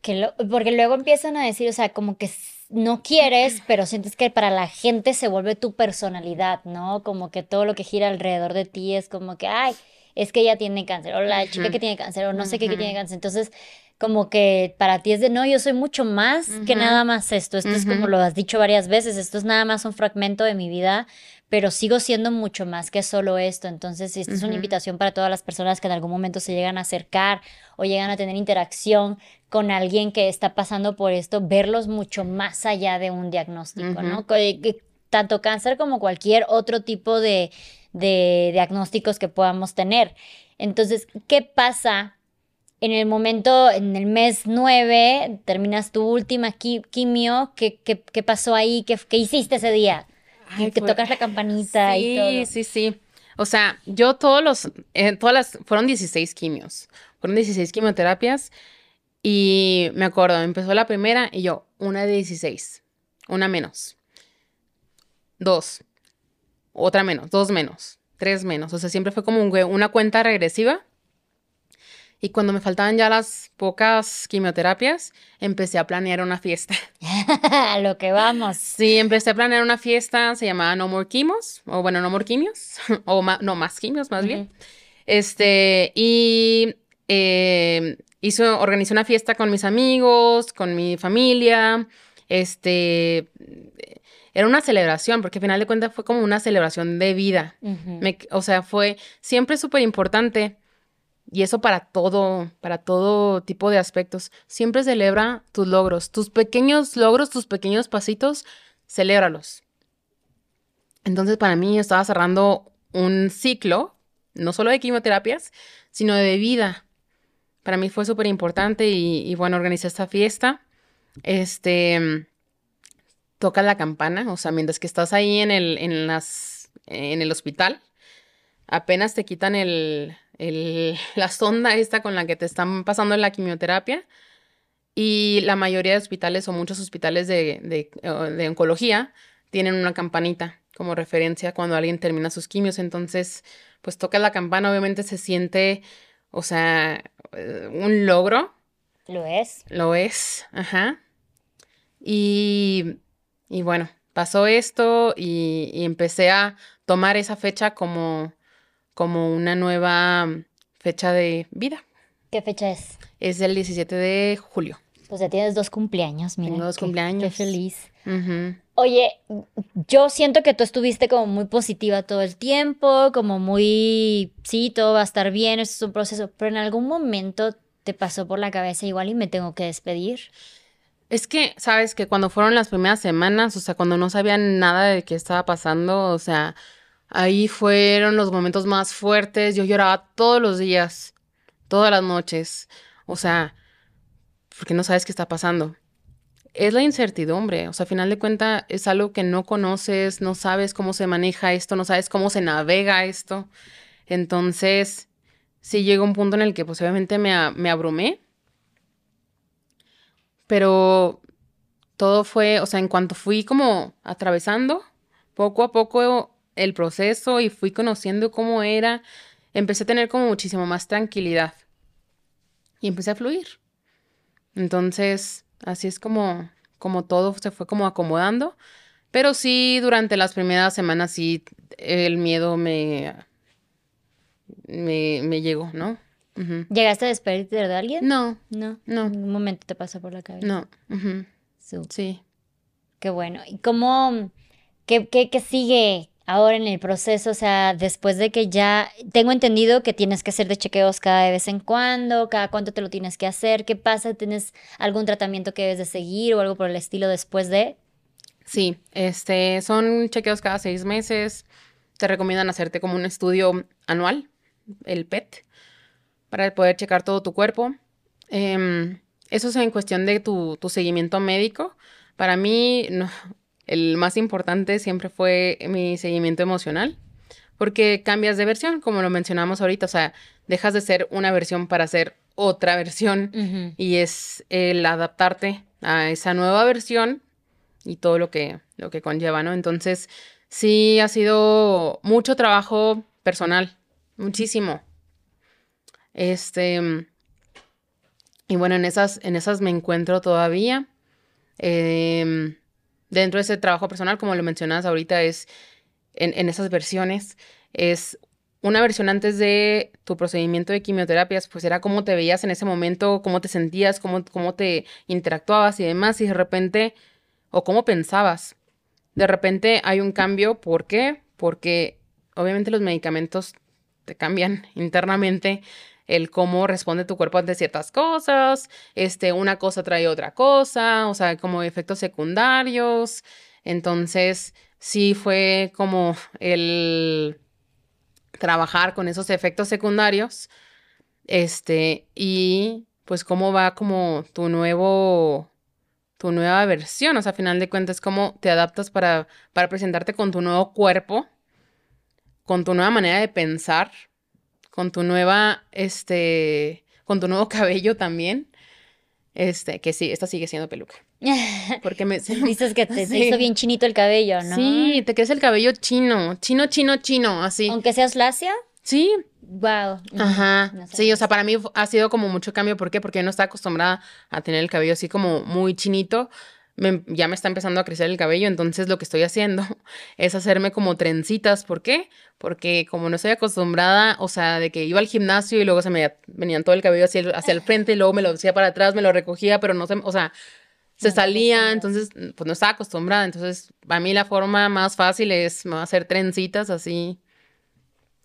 A: que porque luego empiezan a decir, o sea, como que no quieres, pero sientes que para la gente se vuelve tu personalidad, ¿no? Como que todo lo que gira alrededor de ti es como que, ay, es que ella tiene cáncer, o la chica que tiene cáncer, o no sé qué que tiene cáncer. Entonces, como que para ti es de no, yo soy mucho más que nada más esto. Esto es como lo has dicho varias veces, esto es nada más un fragmento de mi vida, pero sigo siendo mucho más que solo esto. Entonces, esta es una invitación para todas las personas que en algún momento se llegan a acercar o llegan a tener interacción con alguien que está pasando por esto, verlos mucho más allá de un diagnóstico, ¿no? Tanto cáncer como cualquier otro tipo de, de diagnósticos que podamos tener. Entonces, ¿qué pasa en el momento, en el mes 9, terminas tu última quimio, ¿qué, qué, pasó ahí? ¿Qué, ¿Qué, hiciste ese día? que tocas la campanita y todo.
B: Sí, sí, sí. O sea, yo todos los, eh, todas las, fueron 16 quimios, fueron 16 quimioterapias y me acuerdo, empezó la primera y yo, una de 16, una menos, dos, otra menos, dos menos, tres menos, o sea, siempre fue como una cuenta regresiva y cuando me faltaban ya las pocas quimioterapias, empecé a planear una fiesta.
A: a lo que vamos.
B: Sí, empecé a planear una fiesta, se llamaba No More Quimos, o bueno, No More Quimios, o no más quimios más bien. Este, y eh, hizo, organizé una fiesta con mis amigos, con mi familia, este, era una celebración, porque al final de cuentas fue como una celebración de vida. o sea, fue siempre súper importante y eso para todo, para todo tipo de aspectos. Siempre celebra tus logros, tus pequeños logros, tus pequeños pasitos, celébralos. Entonces para mí estaba cerrando un ciclo, no solo de quimioterapias, sino de vida. Para mí fue súper importante y, bueno, organizé esta fiesta. Este, toca la campana, o sea, mientras que estás ahí en el, en las, en el hospital, apenas te quitan el, la sonda esta con la que te están pasando la quimioterapia. Y la mayoría de hospitales o muchos hospitales de, oncología tienen una campanita como referencia cuando alguien termina sus quimios. Entonces, pues toca la campana, obviamente se siente, o sea, eh, un logro.
A: Lo es.
B: Lo es, ajá. Y, y bueno, pasó esto y, y, empecé a tomar esa fecha como, como una nueva fecha de vida.
A: ¿Qué fecha es?
B: Es el 17 de julio.
A: Pues ya tienes dos cumpleaños, mira.
B: Tengo dos cumpleaños.
A: Qué feliz. Oye, yo siento que tú estuviste como muy positiva todo el tiempo, como muy, sí, todo va a estar bien, esto es un proceso, pero en algún momento te pasó por la cabeza igual y me tengo que despedir.
B: Es que, sabes, que cuando fueron las primeras semanas, o sea, cuando no sabían nada de qué estaba pasando, o sea, Ahí fueron los momentos más fuertes. Yo lloraba todos los días, todas las noches. O sea, porque no sabes qué está pasando. Es la incertidumbre. O sea, a final de cuentas es algo que no conoces, no sabes cómo se maneja esto, no sabes cómo se navega esto. Entonces, sí llegó un punto en el que pues obviamente me, me abrumé. Pero todo fue, o sea, en cuanto fui como atravesando, poco a poco el proceso y fui conociendo cómo era, empecé a tener como muchísimo más tranquilidad y empecé a fluir. Entonces, así es como, como todo se fue como acomodando. Pero sí, durante las primeras semanas sí, el miedo me, me, llegó, ¿no?
A: ¿Llegaste a despedirte de alguien?
B: No.
A: No.
B: No.
A: Un momento te pasó por la cabeza.
B: No. Sí.
A: Qué bueno. ¿Y cómo, ¿Qué, qué, qué sigue ahora en el proceso? O sea, después de que ya tengo entendido que tienes que hacer de chequeos cada vez en cuando, cada cuánto te lo tienes que hacer, ¿qué pasa? ¿Tienes algún tratamiento que debes de seguir o algo por el estilo después de?
B: Sí, este, son chequeos cada seis meses. Te recomiendan hacerte como un estudio anual, el PET, para poder checar todo tu cuerpo. Em, eso es en cuestión de tu, tu seguimiento médico. Para mí, no, el más importante siempre fue mi seguimiento emocional, porque cambias de versión, como lo mencionamos ahorita, o sea, dejas de ser una versión para ser otra versión y es el adaptarte a esa nueva versión y todo lo que, lo que conlleva, ¿no? Entonces, sí ha sido mucho trabajo personal, muchísimo. Este, y bueno, en esas, en esas me encuentro todavía. Em, dentro de ese trabajo personal, como lo mencionas ahorita, es en, en esas versiones, es una versión antes de tu procedimiento de quimioterapias, pues era cómo te veías en ese momento, cómo te sentías, cómo, cómo te interactuabas y demás, y de repente, o cómo pensabas. De repente hay un cambio, ¿por qué? Porque obviamente los medicamentos te cambian internamente el cómo responde tu cuerpo ante ciertas cosas, este, una cosa trae otra cosa, o sea, como efectos secundarios. Entonces, sí fue como el trabajar con esos efectos secundarios, este, y pues cómo va como tu nuevo, tu nueva versión, o sea, a final de cuentas, cómo te adaptas para, para presentarte con tu nuevo cuerpo, con tu nueva manera de pensar, con tu nueva, este, con tu nuevo cabello también, este, que sí, esta sigue siendo peluca, porque me...
A: Dices que te, te hizo bien chinito el cabello, ¿no?
B: Sí, te crece el cabello chino, chino, chino, chino, así.
A: Aunque seas lacia,
B: Sí,
A: wow.
B: Ajá.
A: No sé.
B: Sí, o sea, para mí ha sido como mucho cambio. ¿Por qué? Porque yo no estaba acostumbrada a tener el cabello así como muy chinito. Me- ya me está empezando a crecer el cabello, entonces lo que estoy haciendo es hacerme como trencitas. ¿Por qué? Porque como no estoy acostumbrada, o sea, de que iba al gimnasio y luego se me venían todo el cabello hacia el, hacia el frente y luego me lo hacía para atrás, me lo recogía, pero no se, o sea, se salía, entonces pues no estaba acostumbrada. Entonces, para mí la forma más fácil es me voy a hacer trencitas así,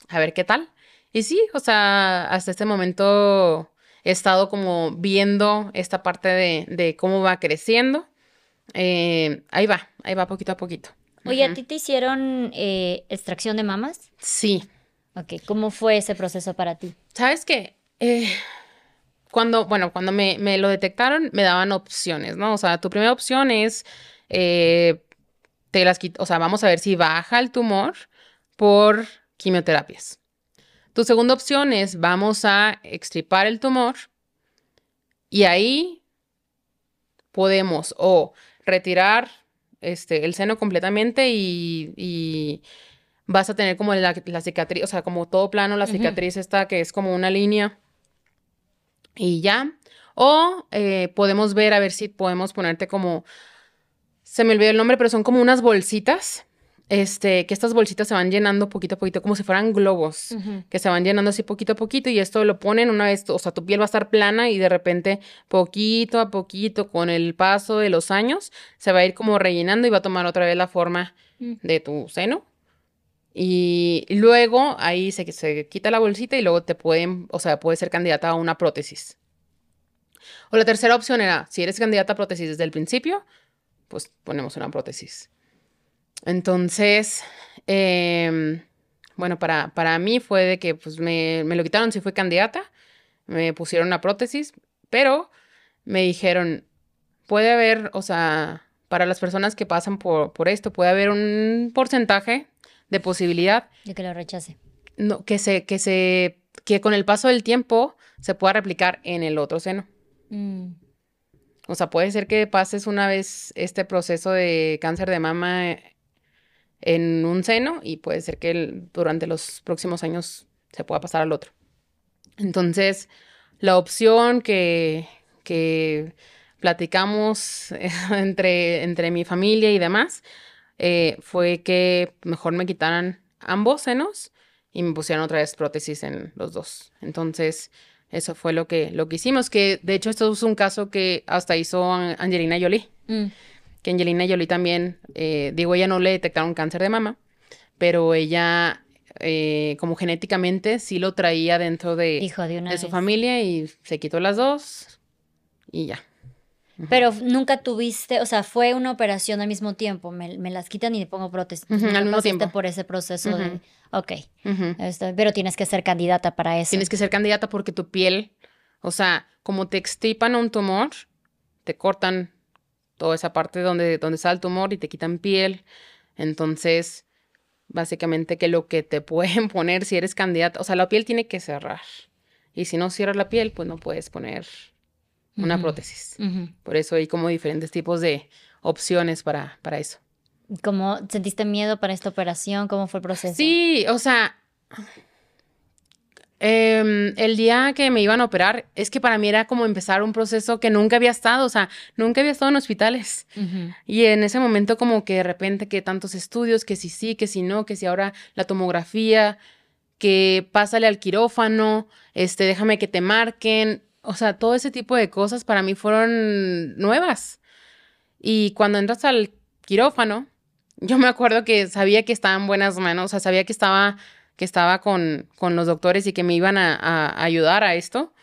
B: a ver qué tal. Y sí, o sea, hasta este momento he estado como viendo esta parte de, de cómo va creciendo. Eh, ahí va, ahí va poquito a poquito.
A: Oye, ¿a ti te hicieron eh, extracción de mamas?
B: Sí,
A: Ok, ¿cómo fue ese proceso para ti?
B: ¿sabes qué? Eh, cuando, bueno, cuando me, me lo detectaron, me daban opciones, ¿no? O sea, tu primera opción es, eh, te las quit- o sea, vamos a ver si baja el tumor por quimioterapias. Tu segunda opción es, vamos a extirpar el tumor y ahí podemos o retirar este, el seno completamente y, y vas a tener como la, la cicatriz, o sea, como todo plano, la cicatriz esta que es como una línea y ya. O eh, podemos ver a ver si podemos ponerte como, se me olvidó el nombre, pero son como unas bolsitas, este, que estas bolsitas se van llenando poquito a poquito, como si fueran globos que se van llenando así poquito a poquito y esto lo ponen una vez, o sea, tu piel va a estar plana y de repente poquito a poquito con el paso de los años se va a ir como rellenando y va a tomar otra vez la forma
A: Mm.
B: de tu seno. Y luego ahí se, se quita la bolsita y luego te pueden, o sea, puedes ser candidata a una prótesis. O la tercera opción era, si eres candidata a prótesis desde el principio, pues ponemos una prótesis. Entonces, em, bueno, para, para mí fue de que pues me, me lo quitaron si fui candidata, me pusieron una prótesis, pero me dijeron, puede haber, o sea, para las personas que pasan por, por esto, puede haber un porcentaje de posibilidad
A: De que lo rechace.
B: no, que se, que se, que con el paso del tiempo se pueda replicar en el otro seno.
A: Mm.
B: O sea, puede ser que pases una vez este proceso de cáncer de mama eh, en un seno y puede ser que durante los próximos años se pueda pasar al otro. Entonces, la opción que, que platicamos entre, entre mi familia y demás eh, fue que mejor me quitaran ambos senos y me pusieran otra vez prótesis en los dos. Entonces, eso fue lo que, lo que hicimos, que de hecho esto es un caso que hasta hizo An- Angelina Jolie.
A: Mm.
B: Que Angelina Jolie también, eh, digo, ella no le detectaron cáncer de mama, pero ella, eh, como genéticamente, sí lo traía dentro de,
A: Hijo de una
B: de su familia y se quitó las dos y ya.
A: Pero nunca tuviste, o sea, fue una operación al mismo tiempo. Me, me las quitan y le pongo prótesis.
B: Ujú,
A: Nunca
B: al mismo tiempo.
A: por ese proceso de.
B: Ujú.
A: Ok.
B: Ujú.
A: esto- pero tienes que ser candidata para eso.
B: Tienes que ser candidata porque tu piel, o sea, como te extirpan un tumor, te cortan toda esa parte donde, donde está el tumor y te quitan piel. Entonces, básicamente que lo que te pueden poner si eres candidata, o sea, la piel tiene que cerrar. Y si no cierras la piel, pues no puedes poner una prótesis. Por eso hay como diferentes tipos de opciones para, para eso.
A: ¿Cómo sentiste miedo para esta operación? ¿Cómo fue el proceso?
B: Sí, o sea, em, el día que me iban a operar, es que para mí era como empezar un proceso que nunca había estado, o sea, nunca había estado en hospitales. Y en ese momento como que de repente que tantos estudios, que si sí, que si no, que si ahora la tomografía, que pásale al quirófano, este, déjame que te marquen, o sea, todo ese tipo de cosas para mí fueron nuevas. Y cuando entras al quirófano, yo me acuerdo que sabía que estaba en buenas manos, o sea, sabía que estaba, que estaba con, con los doctores y que me iban a, ayudar a esto.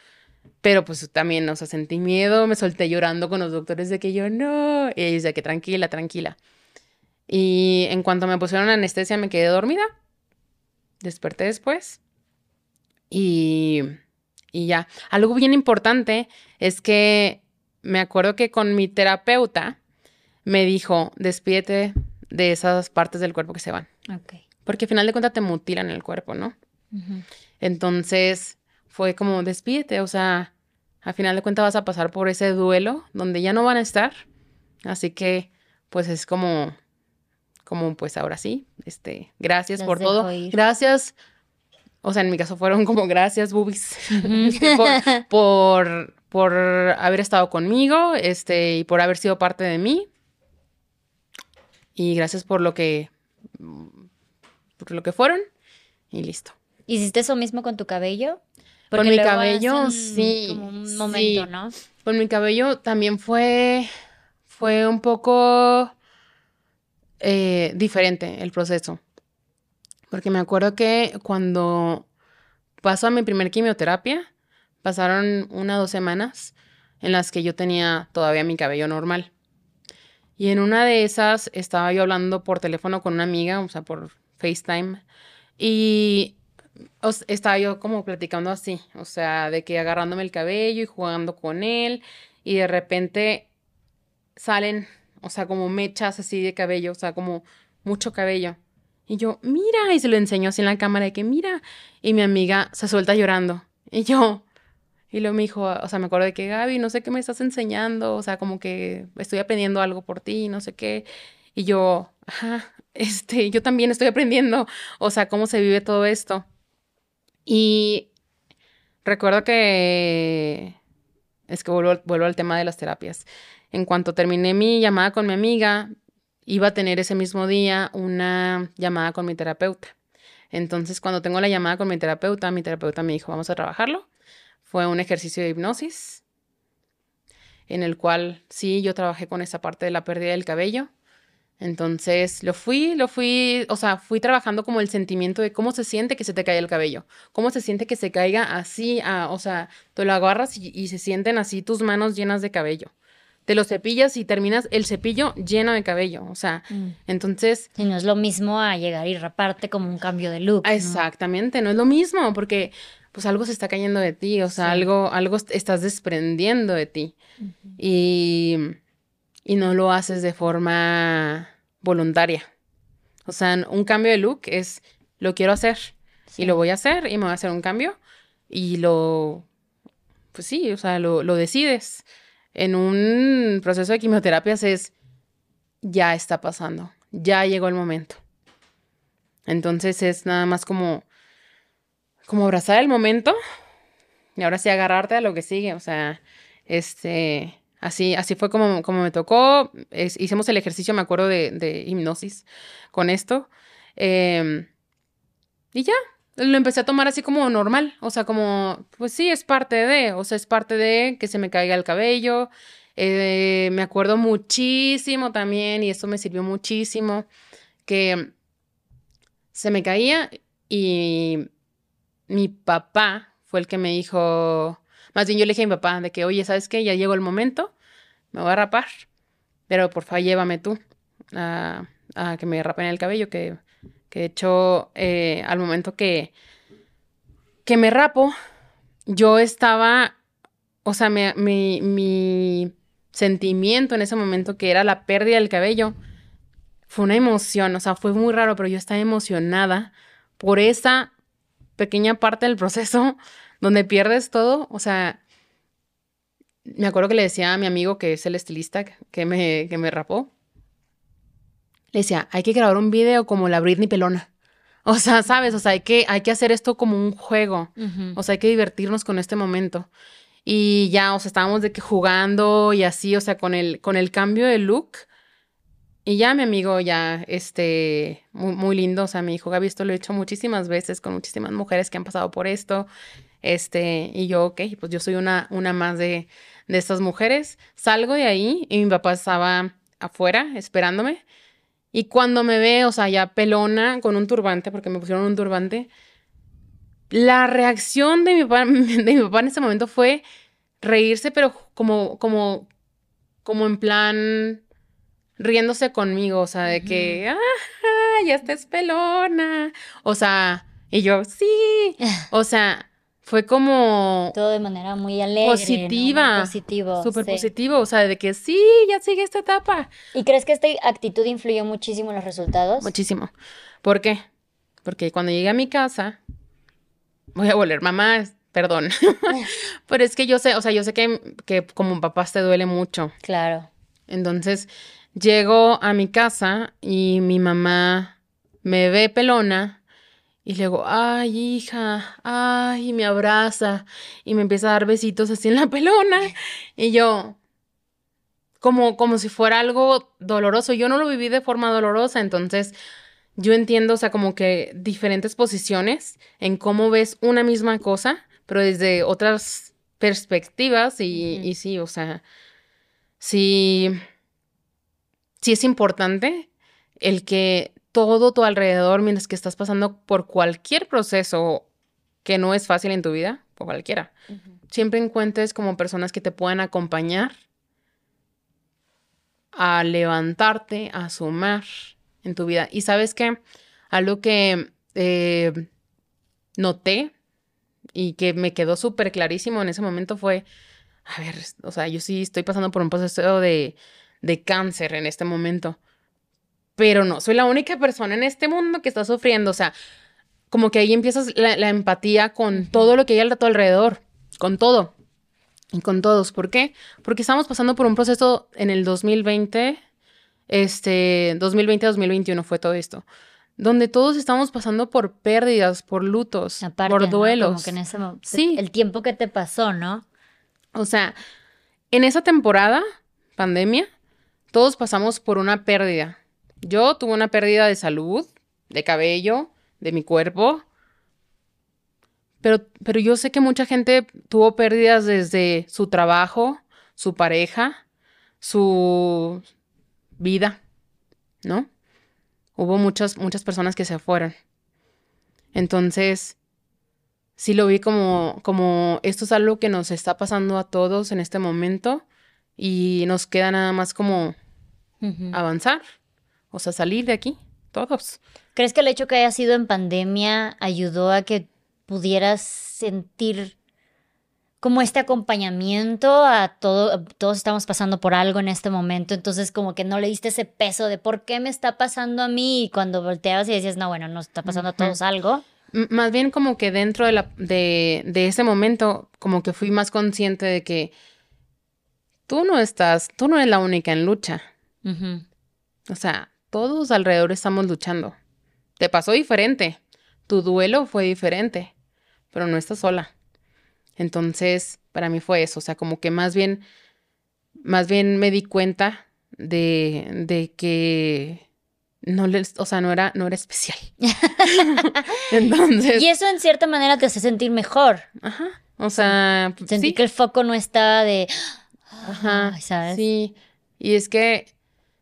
B: Pero pues también, o sea, sentí miedo, me solté llorando con los doctores de que yo no. Y ellos de que tranquila, tranquila. Y en cuanto me pusieron anestesia me quedé dormida. Desperté después. Y, y ya. Algo bien importante es que me acuerdo que con mi terapeuta me dijo, despídete de esas partes del cuerpo que se van.
A: Ok.
B: Porque al final de cuentas te mutilan el cuerpo, ¿no? Entonces fue como, despídete, o sea, al final de cuentas vas a pasar por ese duelo donde ya no van a estar. Así que, pues es como, como pues ahora sí, este, gracias por todo.
A: ir.
B: Gracias. O sea, en mi caso fueron como gracias, boobies,
A: Ujú.
B: por, por, por haber estado conmigo, este, y por haber sido parte de mí. Y gracias por lo que, por lo que fueron. Y listo.
A: ¿Hiciste eso mismo con tu cabello?
B: Con mi cabello, sí,
A: Como un
B: sí.
A: momento, ¿no?
B: Con mi cabello también fue, fue un poco eh, diferente el proceso. Porque me acuerdo que cuando pasó a mi primer quimioterapia, pasaron una o dos semanas en las que yo tenía todavía mi cabello normal. Y en una de esas estaba yo hablando por teléfono con una amiga, o sea, por FaceTime. Y o estaba yo como platicando así, o sea, de que agarrándome el cabello y jugando con él. Y de repente salen, o sea, como mechas así de cabello, o sea, como mucho cabello. Y yo, mira, y se lo enseño así en la cámara de que mira. Y mi amiga se suelta llorando. Y yo, y luego me dijo, o sea, me acuerdo de que Gaby, no sé qué me estás enseñando, o sea, como que estoy aprendiendo algo por ti, no sé qué. Y yo, ajá, este, yo también estoy aprendiendo, o sea, cómo se vive todo esto. Y recuerdo que es que vuelvo, vuelvo al tema de las terapias. En cuanto terminé mi llamada con mi amiga, iba a tener ese mismo día una llamada con mi terapeuta. Entonces, cuando tengo la llamada con mi terapeuta, mi terapeuta me dijo, vamos a trabajarlo. Fue un ejercicio de hipnosis en el cual sí, yo trabajé con esa parte de la pérdida del cabello. Entonces, lo fui, lo fui, o sea, fui trabajando como el sentimiento de cómo se siente que se te cae el cabello, cómo se siente que se caiga así, ah, o sea, tú lo agarras y, y se sienten así tus manos llenas de cabello. Te lo cepillas y terminas el cepillo lleno de cabello, o sea,
A: Mm.
B: entonces
A: Sí, no es lo mismo a llegar y raparte como un cambio de look.
B: Exactamente, no es lo mismo, porque pues algo se está cayendo de ti, o sea,
A: Sí.
B: algo, algo est- estás desprendiendo de ti. Y, y no lo haces de forma voluntaria. O sea, un cambio de look es lo quiero hacer
A: Sí.
B: y lo voy a hacer y me voy a hacer un cambio y lo, pues sí, o sea, lo, lo decides. En un proceso de quimioterapias es, ya está pasando, ya llegó el momento. Entonces es nada más como, como abrazar el momento y ahora sí agarrarte a lo que sigue. O sea, este, así, así fue como, como me tocó. Hicimos el ejercicio, me acuerdo, de, hipnosis con esto. Em, y ya, lo empecé a tomar así como normal. O sea, como, pues sí, es parte de, o sea, es parte de que se me caiga el cabello. Eh, me acuerdo muchísimo también, y esto me sirvió muchísimo, que se me caía y mi papá fue el que me dijo, más bien yo le dije a mi papá de que, oye, ¿sabes qué? Ya llegó el momento, me voy a rapar, pero por favor llévame tú a, que me rapen el cabello, que, que de hecho eh, al momento que, que me rapo, yo estaba, o sea, mi, mi sentimiento en ese momento que era la pérdida del cabello, fue una emoción, o sea, fue muy raro, pero yo estaba emocionada por esa pequeña parte del proceso donde pierdes todo, o sea, me acuerdo que le decía a mi amigo que es el estilista que me, que me rapó, le decía, hay que grabar un video como la Britney Pelona. O sea, sabes, o sea, hay que, hay que hacer esto como un juego. O sea, hay que divertirnos con este momento. Y ya, o sea, estábamos de que jugando y así, o sea, con el, con el cambio de look. Y ya mi amigo ya, este, muy, muy lindo, o sea, mi hijo Gaby, esto lo he hecho muchísimas veces con muchísimas mujeres que han pasado por esto. Este, y yo, ok, pues yo soy una, una más de, de estas mujeres. Salgo de ahí y mi papá estaba afuera esperándome. Y cuando me ve, o sea, ya pelona con un turbante, porque me pusieron un turbante, la reacción de mi papá, de mi papá en ese momento fue reírse, pero como, como, como en plan riéndose conmigo, o sea, de que, ah, ya estás pelona. O sea, y yo, sí. O sea, fue como...
A: Todo de manera muy alegre.
B: Positiva.
A: positivo.
B: Súper positivo, o sea, de que sí, ya sigue esta etapa.
A: ¿Y crees que esta actitud influyó muchísimo en los resultados?
B: Muchísimo. ¿Por qué? Porque cuando llegué a mi casa, voy a volver, mamá, perdón. Pero es que yo sé, o sea, yo sé que, que como papás te duele mucho.
A: Claro.
B: Entonces, llego a mi casa y mi mamá me ve pelona y luego, ay, hija, ay, me abraza y me empieza a dar besitos así en la pelona. Y yo, como, como si fuera algo doloroso. Yo no lo viví de forma dolorosa, entonces yo entiendo, o sea, como que diferentes posiciones en cómo ves una misma cosa, pero desde otras perspectivas y, y sí, o sea, sí, sí es importante el que todo tu alrededor, mientras que estás pasando por cualquier proceso que no es fácil en tu vida, o cualquiera, siempre encuentres como personas que te puedan acompañar a levantarte, a sumar en tu vida. Y sabes que algo que eh, noté y que me quedó súper clarísimo en ese momento fue, a ver, o sea, yo sí estoy pasando por un proceso de, de cáncer en este momento pero no soy la única persona en este mundo que está sufriendo. O sea, como que ahí empiezas la, empatía con todo lo que hay a tu alrededor, con todo y con todos. ¿Por qué? Porque estamos pasando por un proceso en el 2020, este, 2020-2021 fue todo esto, donde todos estamos pasando por pérdidas, por lutos, por duelos.
A: Como que en ese momento, sí. el tiempo que te pasó, ¿no?
B: O sea, en esa temporada, pandemia, todos pasamos por una pérdida yo tuve una pérdida de salud, de cabello, de mi cuerpo. Pero, pero yo sé que mucha gente tuvo pérdidas desde su trabajo, su pareja, su vida, ¿no? Hubo muchas, muchas personas que se fueron. Entonces, sí lo vi como, como esto es algo que nos está pasando a todos en este momento y nos queda nada más como avanzar. O sea, salir de aquí, todos.
A: ¿Crees que el hecho que haya sido en pandemia ayudó a que pudieras sentir como este acompañamiento a todo, todos estamos pasando por algo en este momento, entonces como que no le diste ese peso de por qué me está pasando a mí y cuando volteabas y decías, no, bueno, nos está pasando a todos algo.
B: más bien como que dentro de, la, de, de, ese momento, como que fui más consciente de que tú no estás, tú no eres la única en lucha. O sea, todos alrededor estamos luchando. Te pasó diferente. Tu duelo fue diferente, pero no estás sola. Entonces, para mí fue eso. O sea, como que más bien, más bien me di cuenta de, de que no les, o sea, no era, no era especial.
A: Entonces. Y eso en cierta manera te hace sentir mejor.
B: Ajá. O sea,
A: sentí que el foco no estaba de
B: Ajá,
A: ¿sabes?
B: sí. Y es que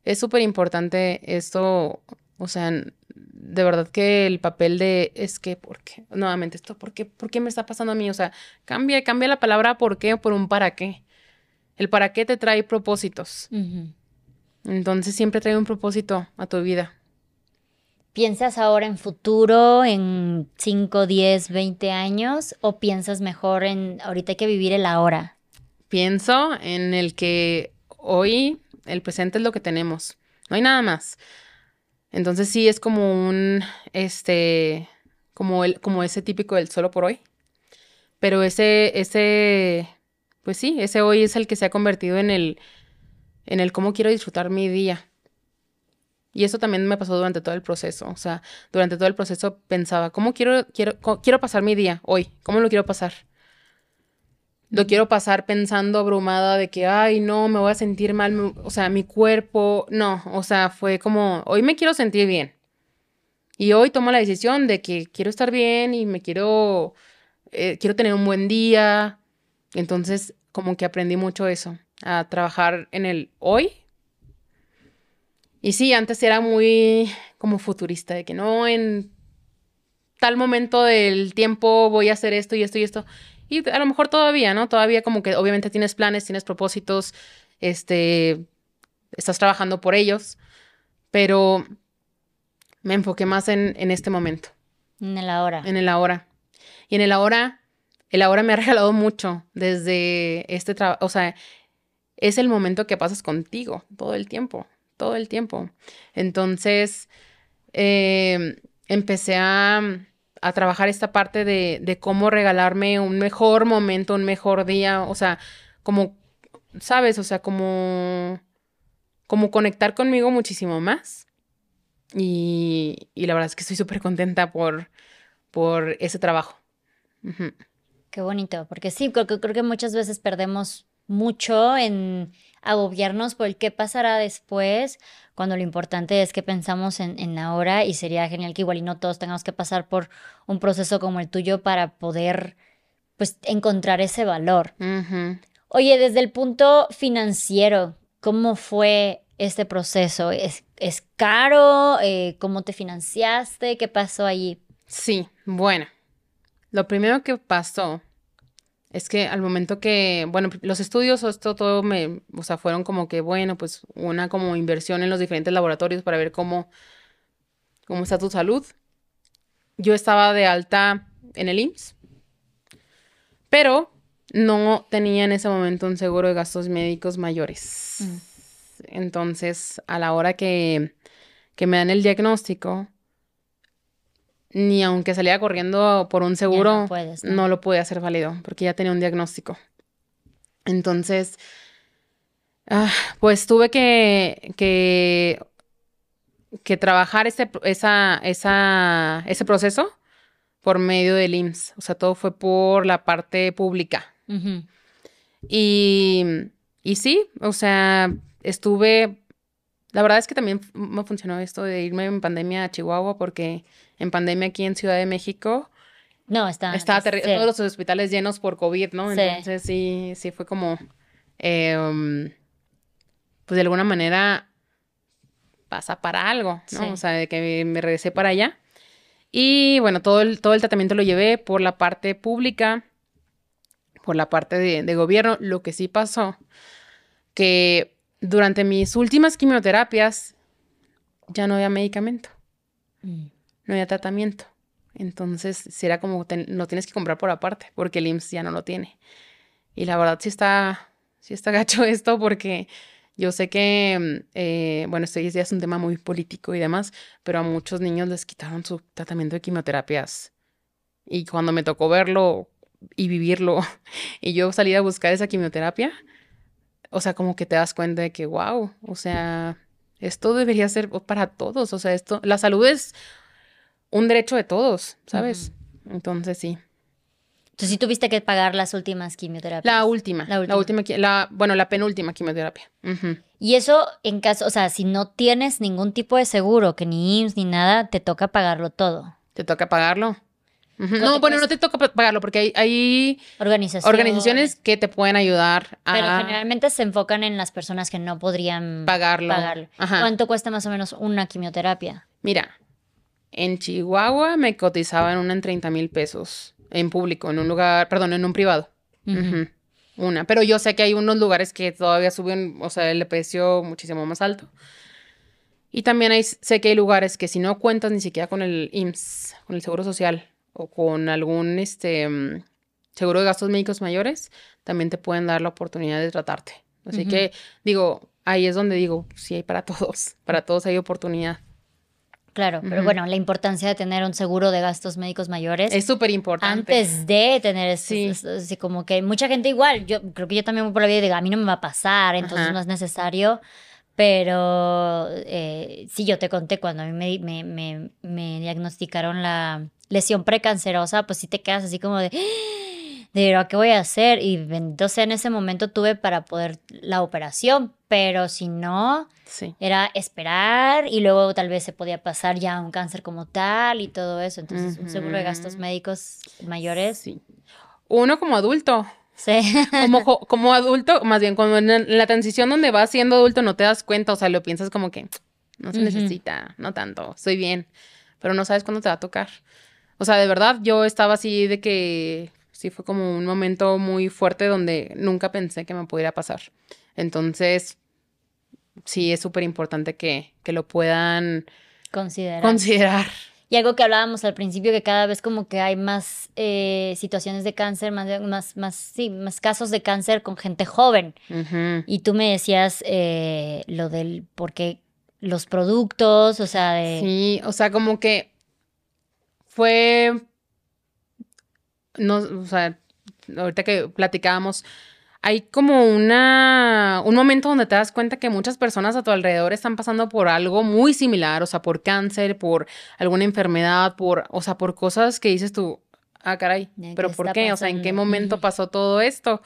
B: es súper importante esto, o sea, de verdad que el papel de es que, ¿por qué? Nuevamente, esto, ¿por qué? ¿Por qué me está pasando a mí? O sea, cambia, cambia la palabra por qué por un para qué. El para qué te trae propósitos. Entonces siempre trae un propósito a tu vida.
A: ¿Piensas ahora en futuro, en 5, 10, 20 años? ¿O piensas mejor en ahorita hay que vivir el ahora?
B: Pienso en el que hoy el presente es lo que tenemos. No hay nada más. Entonces sí es como un, este, como el, como ese típico del solo por hoy. Pero ese, ese, pues sí, ese hoy es el que se ha convertido en el, en el cómo quiero disfrutar mi día. Y eso también me pasó durante todo el proceso. O sea, durante todo el proceso pensaba, ¿cómo quiero, quiero, quiero pasar mi día hoy? ¿Cómo lo quiero pasar? Lo quiero pasar pensando abrumada de que, ay, no, me voy a sentir mal, o sea, mi cuerpo, no, o sea, fue como, hoy me quiero sentir bien. Y hoy tomo la decisión de que quiero estar bien y me quiero, eh, quiero tener un buen día. Entonces, como que aprendí mucho eso, a trabajar en el hoy. Y sí, antes era muy como futurista, de que no, en tal momento del tiempo voy a hacer esto y esto y esto. Y a lo mejor todavía, ¿no? Todavía como que obviamente tienes planes, tienes propósitos, este, estás trabajando por ellos, pero me enfoqué más en, en este momento,
A: En el ahora.
B: en el ahora. Y en el ahora, el ahora me ha regalado mucho desde este trabajo, o sea, es el momento que pasas contigo todo el tiempo, todo el tiempo. Entonces, eh, empecé a, a trabajar esta parte de, de cómo regalarme un mejor momento, un mejor día, o sea, como, ¿sabes? O sea, como, como conectar conmigo muchísimo más. Y, y la verdad es que estoy súper contenta por, por ese trabajo.
A: Qué bonito, porque sí, creo, creo que muchas veces perdemos mucho en agobiarnos por el qué pasará después, cuando lo importante es que pensamos en, en ahora y sería genial que igual y no todos tengamos que pasar por un proceso como el tuyo para poder, pues, encontrar ese valor. Oye, desde el punto financiero, ¿cómo fue este proceso? ¿Es, es caro? Eh, ¿cómo te financiaste? ¿Qué pasó allí?
B: Sí, bueno. Lo primero que pasó es que al momento que, bueno, los estudios, esto todo me, o sea, fueron como que, bueno, pues una como inversión en los diferentes laboratorios para ver cómo, cómo está tu salud. Yo estaba de alta en el IMSS, pero no tenía en ese momento un seguro de gastos médicos mayores.
A: Mm.
B: Entonces, a la hora que, que me dan el diagnóstico, ni aunque saliera corriendo por un seguro,
A: no puedes, ¿no?
B: no lo pude hacer válido, porque ya tenía un diagnóstico. Entonces, ah, pues tuve que, que, que trabajar ese, esa, esa, ese proceso por medio del IMSS. O sea, todo fue por la parte pública. Y, y sí, o sea, estuve, la verdad es que también me funcionó esto de irme en pandemia a Chihuahua, porque en pandemia aquí en Ciudad de México
A: No, está.
B: estaba
A: sí.
B: todos los hospitales llenos por COVID, ¿no?
A: Sí.
B: Entonces sí, sí fue como, eh, um, pues de alguna manera pasa para algo, ¿no?
A: Sí.
B: O sea, de que me regresé para allá. Y bueno, todo el, todo el tratamiento lo llevé por la parte pública, por la parte de, de gobierno. Lo que sí pasó, que durante mis últimas quimioterapias ya no había medicamento
A: Mm.
B: No había tratamiento. Entonces, si era como, ten- lo tienes que comprar por aparte, porque el IMSS ya no lo tiene. Y la verdad sí está, sí está gacho esto, porque yo sé que, mm, eh, bueno, esto ya es un tema muy político y demás, pero a muchos niños les quitaron su tratamiento de quimioterapias. Y cuando me tocó verlo y vivirlo, y yo salir a buscar esa quimioterapia, o sea, como que te das cuenta de que, wow, o sea, esto debería ser para todos, o sea, esto, la salud es un derecho de todos, ¿sabes? Entonces sí.
A: Entonces sí tuviste que pagar las últimas quimioterapias.
B: La última,
A: La
B: la
A: última.
B: la, bueno, la penúltima quimioterapia.
A: Y eso en caso, o sea, si no tienes ningún tipo de seguro, que ni IMSS ni nada, te toca pagarlo todo.
B: Te toca pagarlo. No, bueno, no te toca pagarlo porque hay, hay
A: organizaciones.
B: organizaciones que te pueden ayudar
A: a... Pero generalmente se enfocan en las personas que no podrían pagarlo. ¿Cuánto cuesta más o menos una quimioterapia?
B: Mira, en Chihuahua me cotizaban una en 30 mil pesos en público, en un lugar, perdón, en un privado. Una, pero yo sé que hay unos lugares que todavía suben, o sea, el precio muchísimo más alto. Y también hay, sé que hay lugares que si no cuentas ni siquiera con el IMSS, con el Seguro Social o con algún este, mm, seguro de gastos médicos mayores, también te pueden dar la oportunidad de tratarte. Así que digo, ahí es donde digo, sí hay para todos, para todos hay oportunidad.
A: Claro, pero bueno, la importancia de tener un seguro de gastos médicos mayores.
B: Es súper importante.
A: Antes de tener sí. como que mucha gente igual, yo creo que yo también voy por la vida y digo, a mí no me va a pasar, entonces no es necesario. Pero eh, sí, yo te conté cuando a mí me, me, me, diagnosticaron la lesión precancerosa, pues sí te quedas así como de, de ¿a qué voy a hacer? Y entonces en ese momento tuve para poder la operación, pero si no, era esperar y luego tal vez se podía pasar ya un cáncer como tal y todo eso. Entonces, un seguro de gastos médicos mayores.
B: Sí. Uno como adulto, Como, como adulto, más bien, como en la transición donde vas siendo adulto no te das cuenta, o sea, lo piensas como que no se necesita, no tanto, estoy bien, pero no sabes cuándo te va a tocar. O sea, de verdad, yo estaba así de que sí fue como un momento muy fuerte donde nunca pensé que me pudiera pasar. Entonces, sí, es súper importante que, que lo puedan
A: considerar.
B: considerar.
A: Y algo que hablábamos al principio, que cada vez como que hay más eh, situaciones de cáncer, más, más, más, sí, más casos de cáncer con gente joven. Y tú me decías eh, lo del, porque los productos, o sea, de...
B: Sí, o sea, como que fue, no, o sea, ahorita que platicábamos, hay como una, un momento donde te das cuenta que muchas personas a tu alrededor están pasando por algo muy similar, o sea, por cáncer, por alguna enfermedad, por, o sea, por cosas que dices tú, ah, caray, pero ¿por qué? O sea, ¿en qué momento pasó todo esto?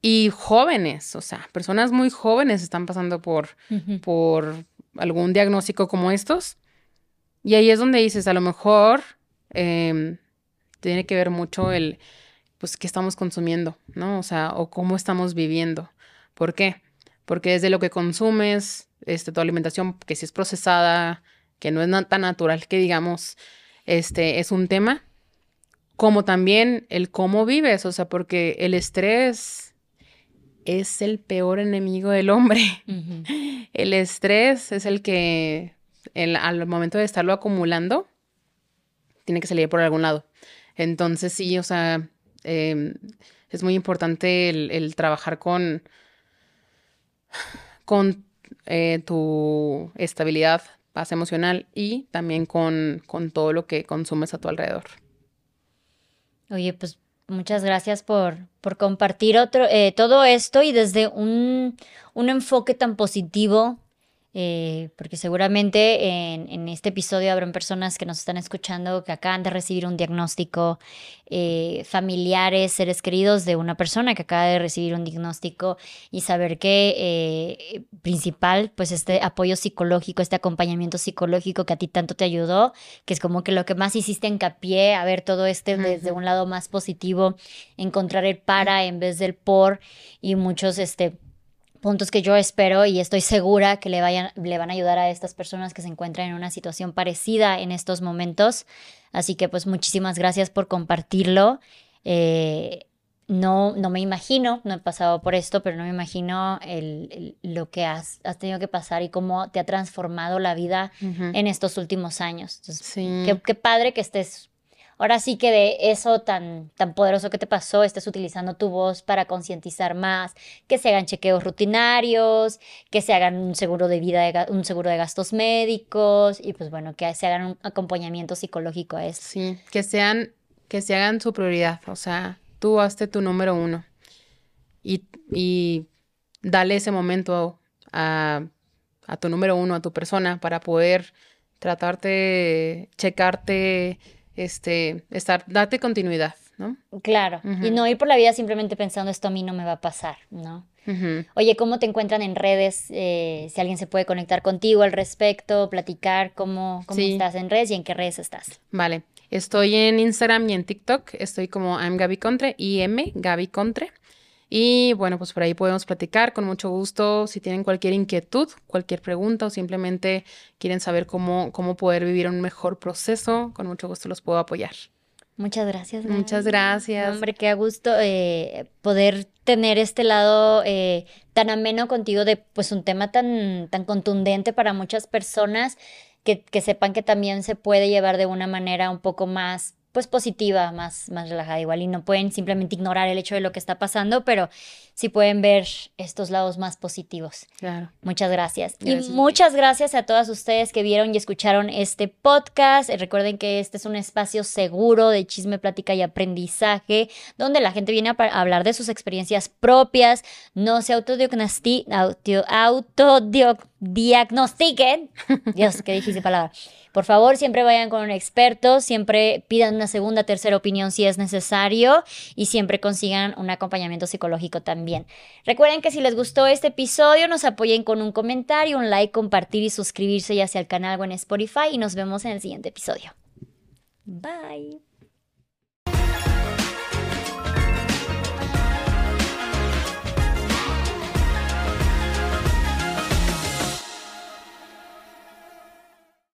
B: Y jóvenes, o sea, personas muy jóvenes están pasando por, por algún diagnóstico como estos. Y ahí es donde dices, a lo mejor em, tiene que ver mucho el pues, qué estamos consumiendo, ¿no? O sea, o cómo estamos viviendo. ¿Por qué? Porque desde lo que consumes, este, tu alimentación, que si es procesada, que no es tan natural que digamos, este, es un tema, como también el cómo vives, o sea, porque el estrés es el peor enemigo del hombre. El estrés es el que al momento de estarlo acumulando, tiene que salir por algún lado. Entonces sí, o sea, Em, es muy importante el, trabajar con, con eh, tu estabilidad, paz emocional y también con, con todo lo que consumes a tu alrededor.
A: Oye, pues muchas gracias por, por compartir otro, eh, todo esto y desde un, un enfoque tan positivo eh, porque seguramente en, este episodio habrán personas que nos están escuchando que acaban de recibir un diagnóstico, eh, familiares, seres queridos de una persona que acaba de recibir un diagnóstico y saber que eh, principal, pues este apoyo psicológico, este acompañamiento psicológico que a ti tanto te ayudó, que es como que lo que más hiciste hincapié a ver todo este desde un lado más positivo, encontrar el para en vez del por y muchos, este, puntos que yo espero y estoy segura que le, vayan, le van a ayudar a estas personas que se encuentran en una situación parecida en estos momentos. Así que pues muchísimas gracias por compartirlo. Eh, no, no me imagino, no he pasado por esto, pero no me imagino el, lo que has, has, tenido que pasar y cómo te ha transformado la vida en estos últimos años. sí. qué, qué, padre que estés ahora sí que de eso tan, tan poderoso que te pasó, estés utilizando tu voz para concientizar más, que se hagan chequeos rutinarios, que se hagan un seguro de vida, un seguro de gastos médicos y pues bueno, que se hagan un acompañamiento psicológico a eso.
B: Sí, que sean, que se hagan su prioridad, o sea, tú hazte tu número uno y, y dale ese momento a, a tu número uno, a tu persona, para poder tratarte, checarte, este, estar, date continuidad, ¿no?
A: Claro, y no ir por la vida simplemente pensando esto a mí no me va a pasar, ¿no? Oye, ¿cómo te encuentran en redes? Eh, si alguien se puede conectar contigo al respecto, platicar cómo, cómo estás en redes y en qué redes estás.
B: Vale. Estoy en Instagram y en TikTok. Estoy como I'm Gaby Contre, IM Gaby Contre. Y bueno, pues por ahí podemos platicar con mucho gusto. Si tienen cualquier inquietud, cualquier pregunta o simplemente quieren saber cómo, cómo poder vivir un mejor proceso, con mucho gusto los puedo apoyar.
A: Muchas gracias.
B: Muchas gracias.
A: Hombre, qué a gusto eh, poder tener este lado eh, tan ameno contigo de pues un tema tan, tan contundente para muchas personas que, que sepan que también se puede llevar de una manera un poco más pues positiva, más, más relajada igual y no pueden simplemente ignorar el hecho de lo que está pasando, pero sí pueden ver estos lados más positivos.
B: Claro.
A: Muchas gracias. y muchas gracias a todas ustedes que vieron y escucharon este podcast. Eh, recuerden que este es un espacio seguro de chisme, plática y aprendizaje, donde la gente viene a, hablar de sus experiencias propias, no se autodiagnostiquen, autodiagnostiquen. Dios, qué difícil palabra por favor, siempre vayan con un experto, siempre pidan una segunda, tercera opinión si es necesario y siempre consigan un acompañamiento psicológico Recuerden que si les gustó este episodio, nos apoyen con un comentario, un like, compartir y suscribirse ya sea al canal o en Spotify y nos vemos en el siguiente episodio. Bye.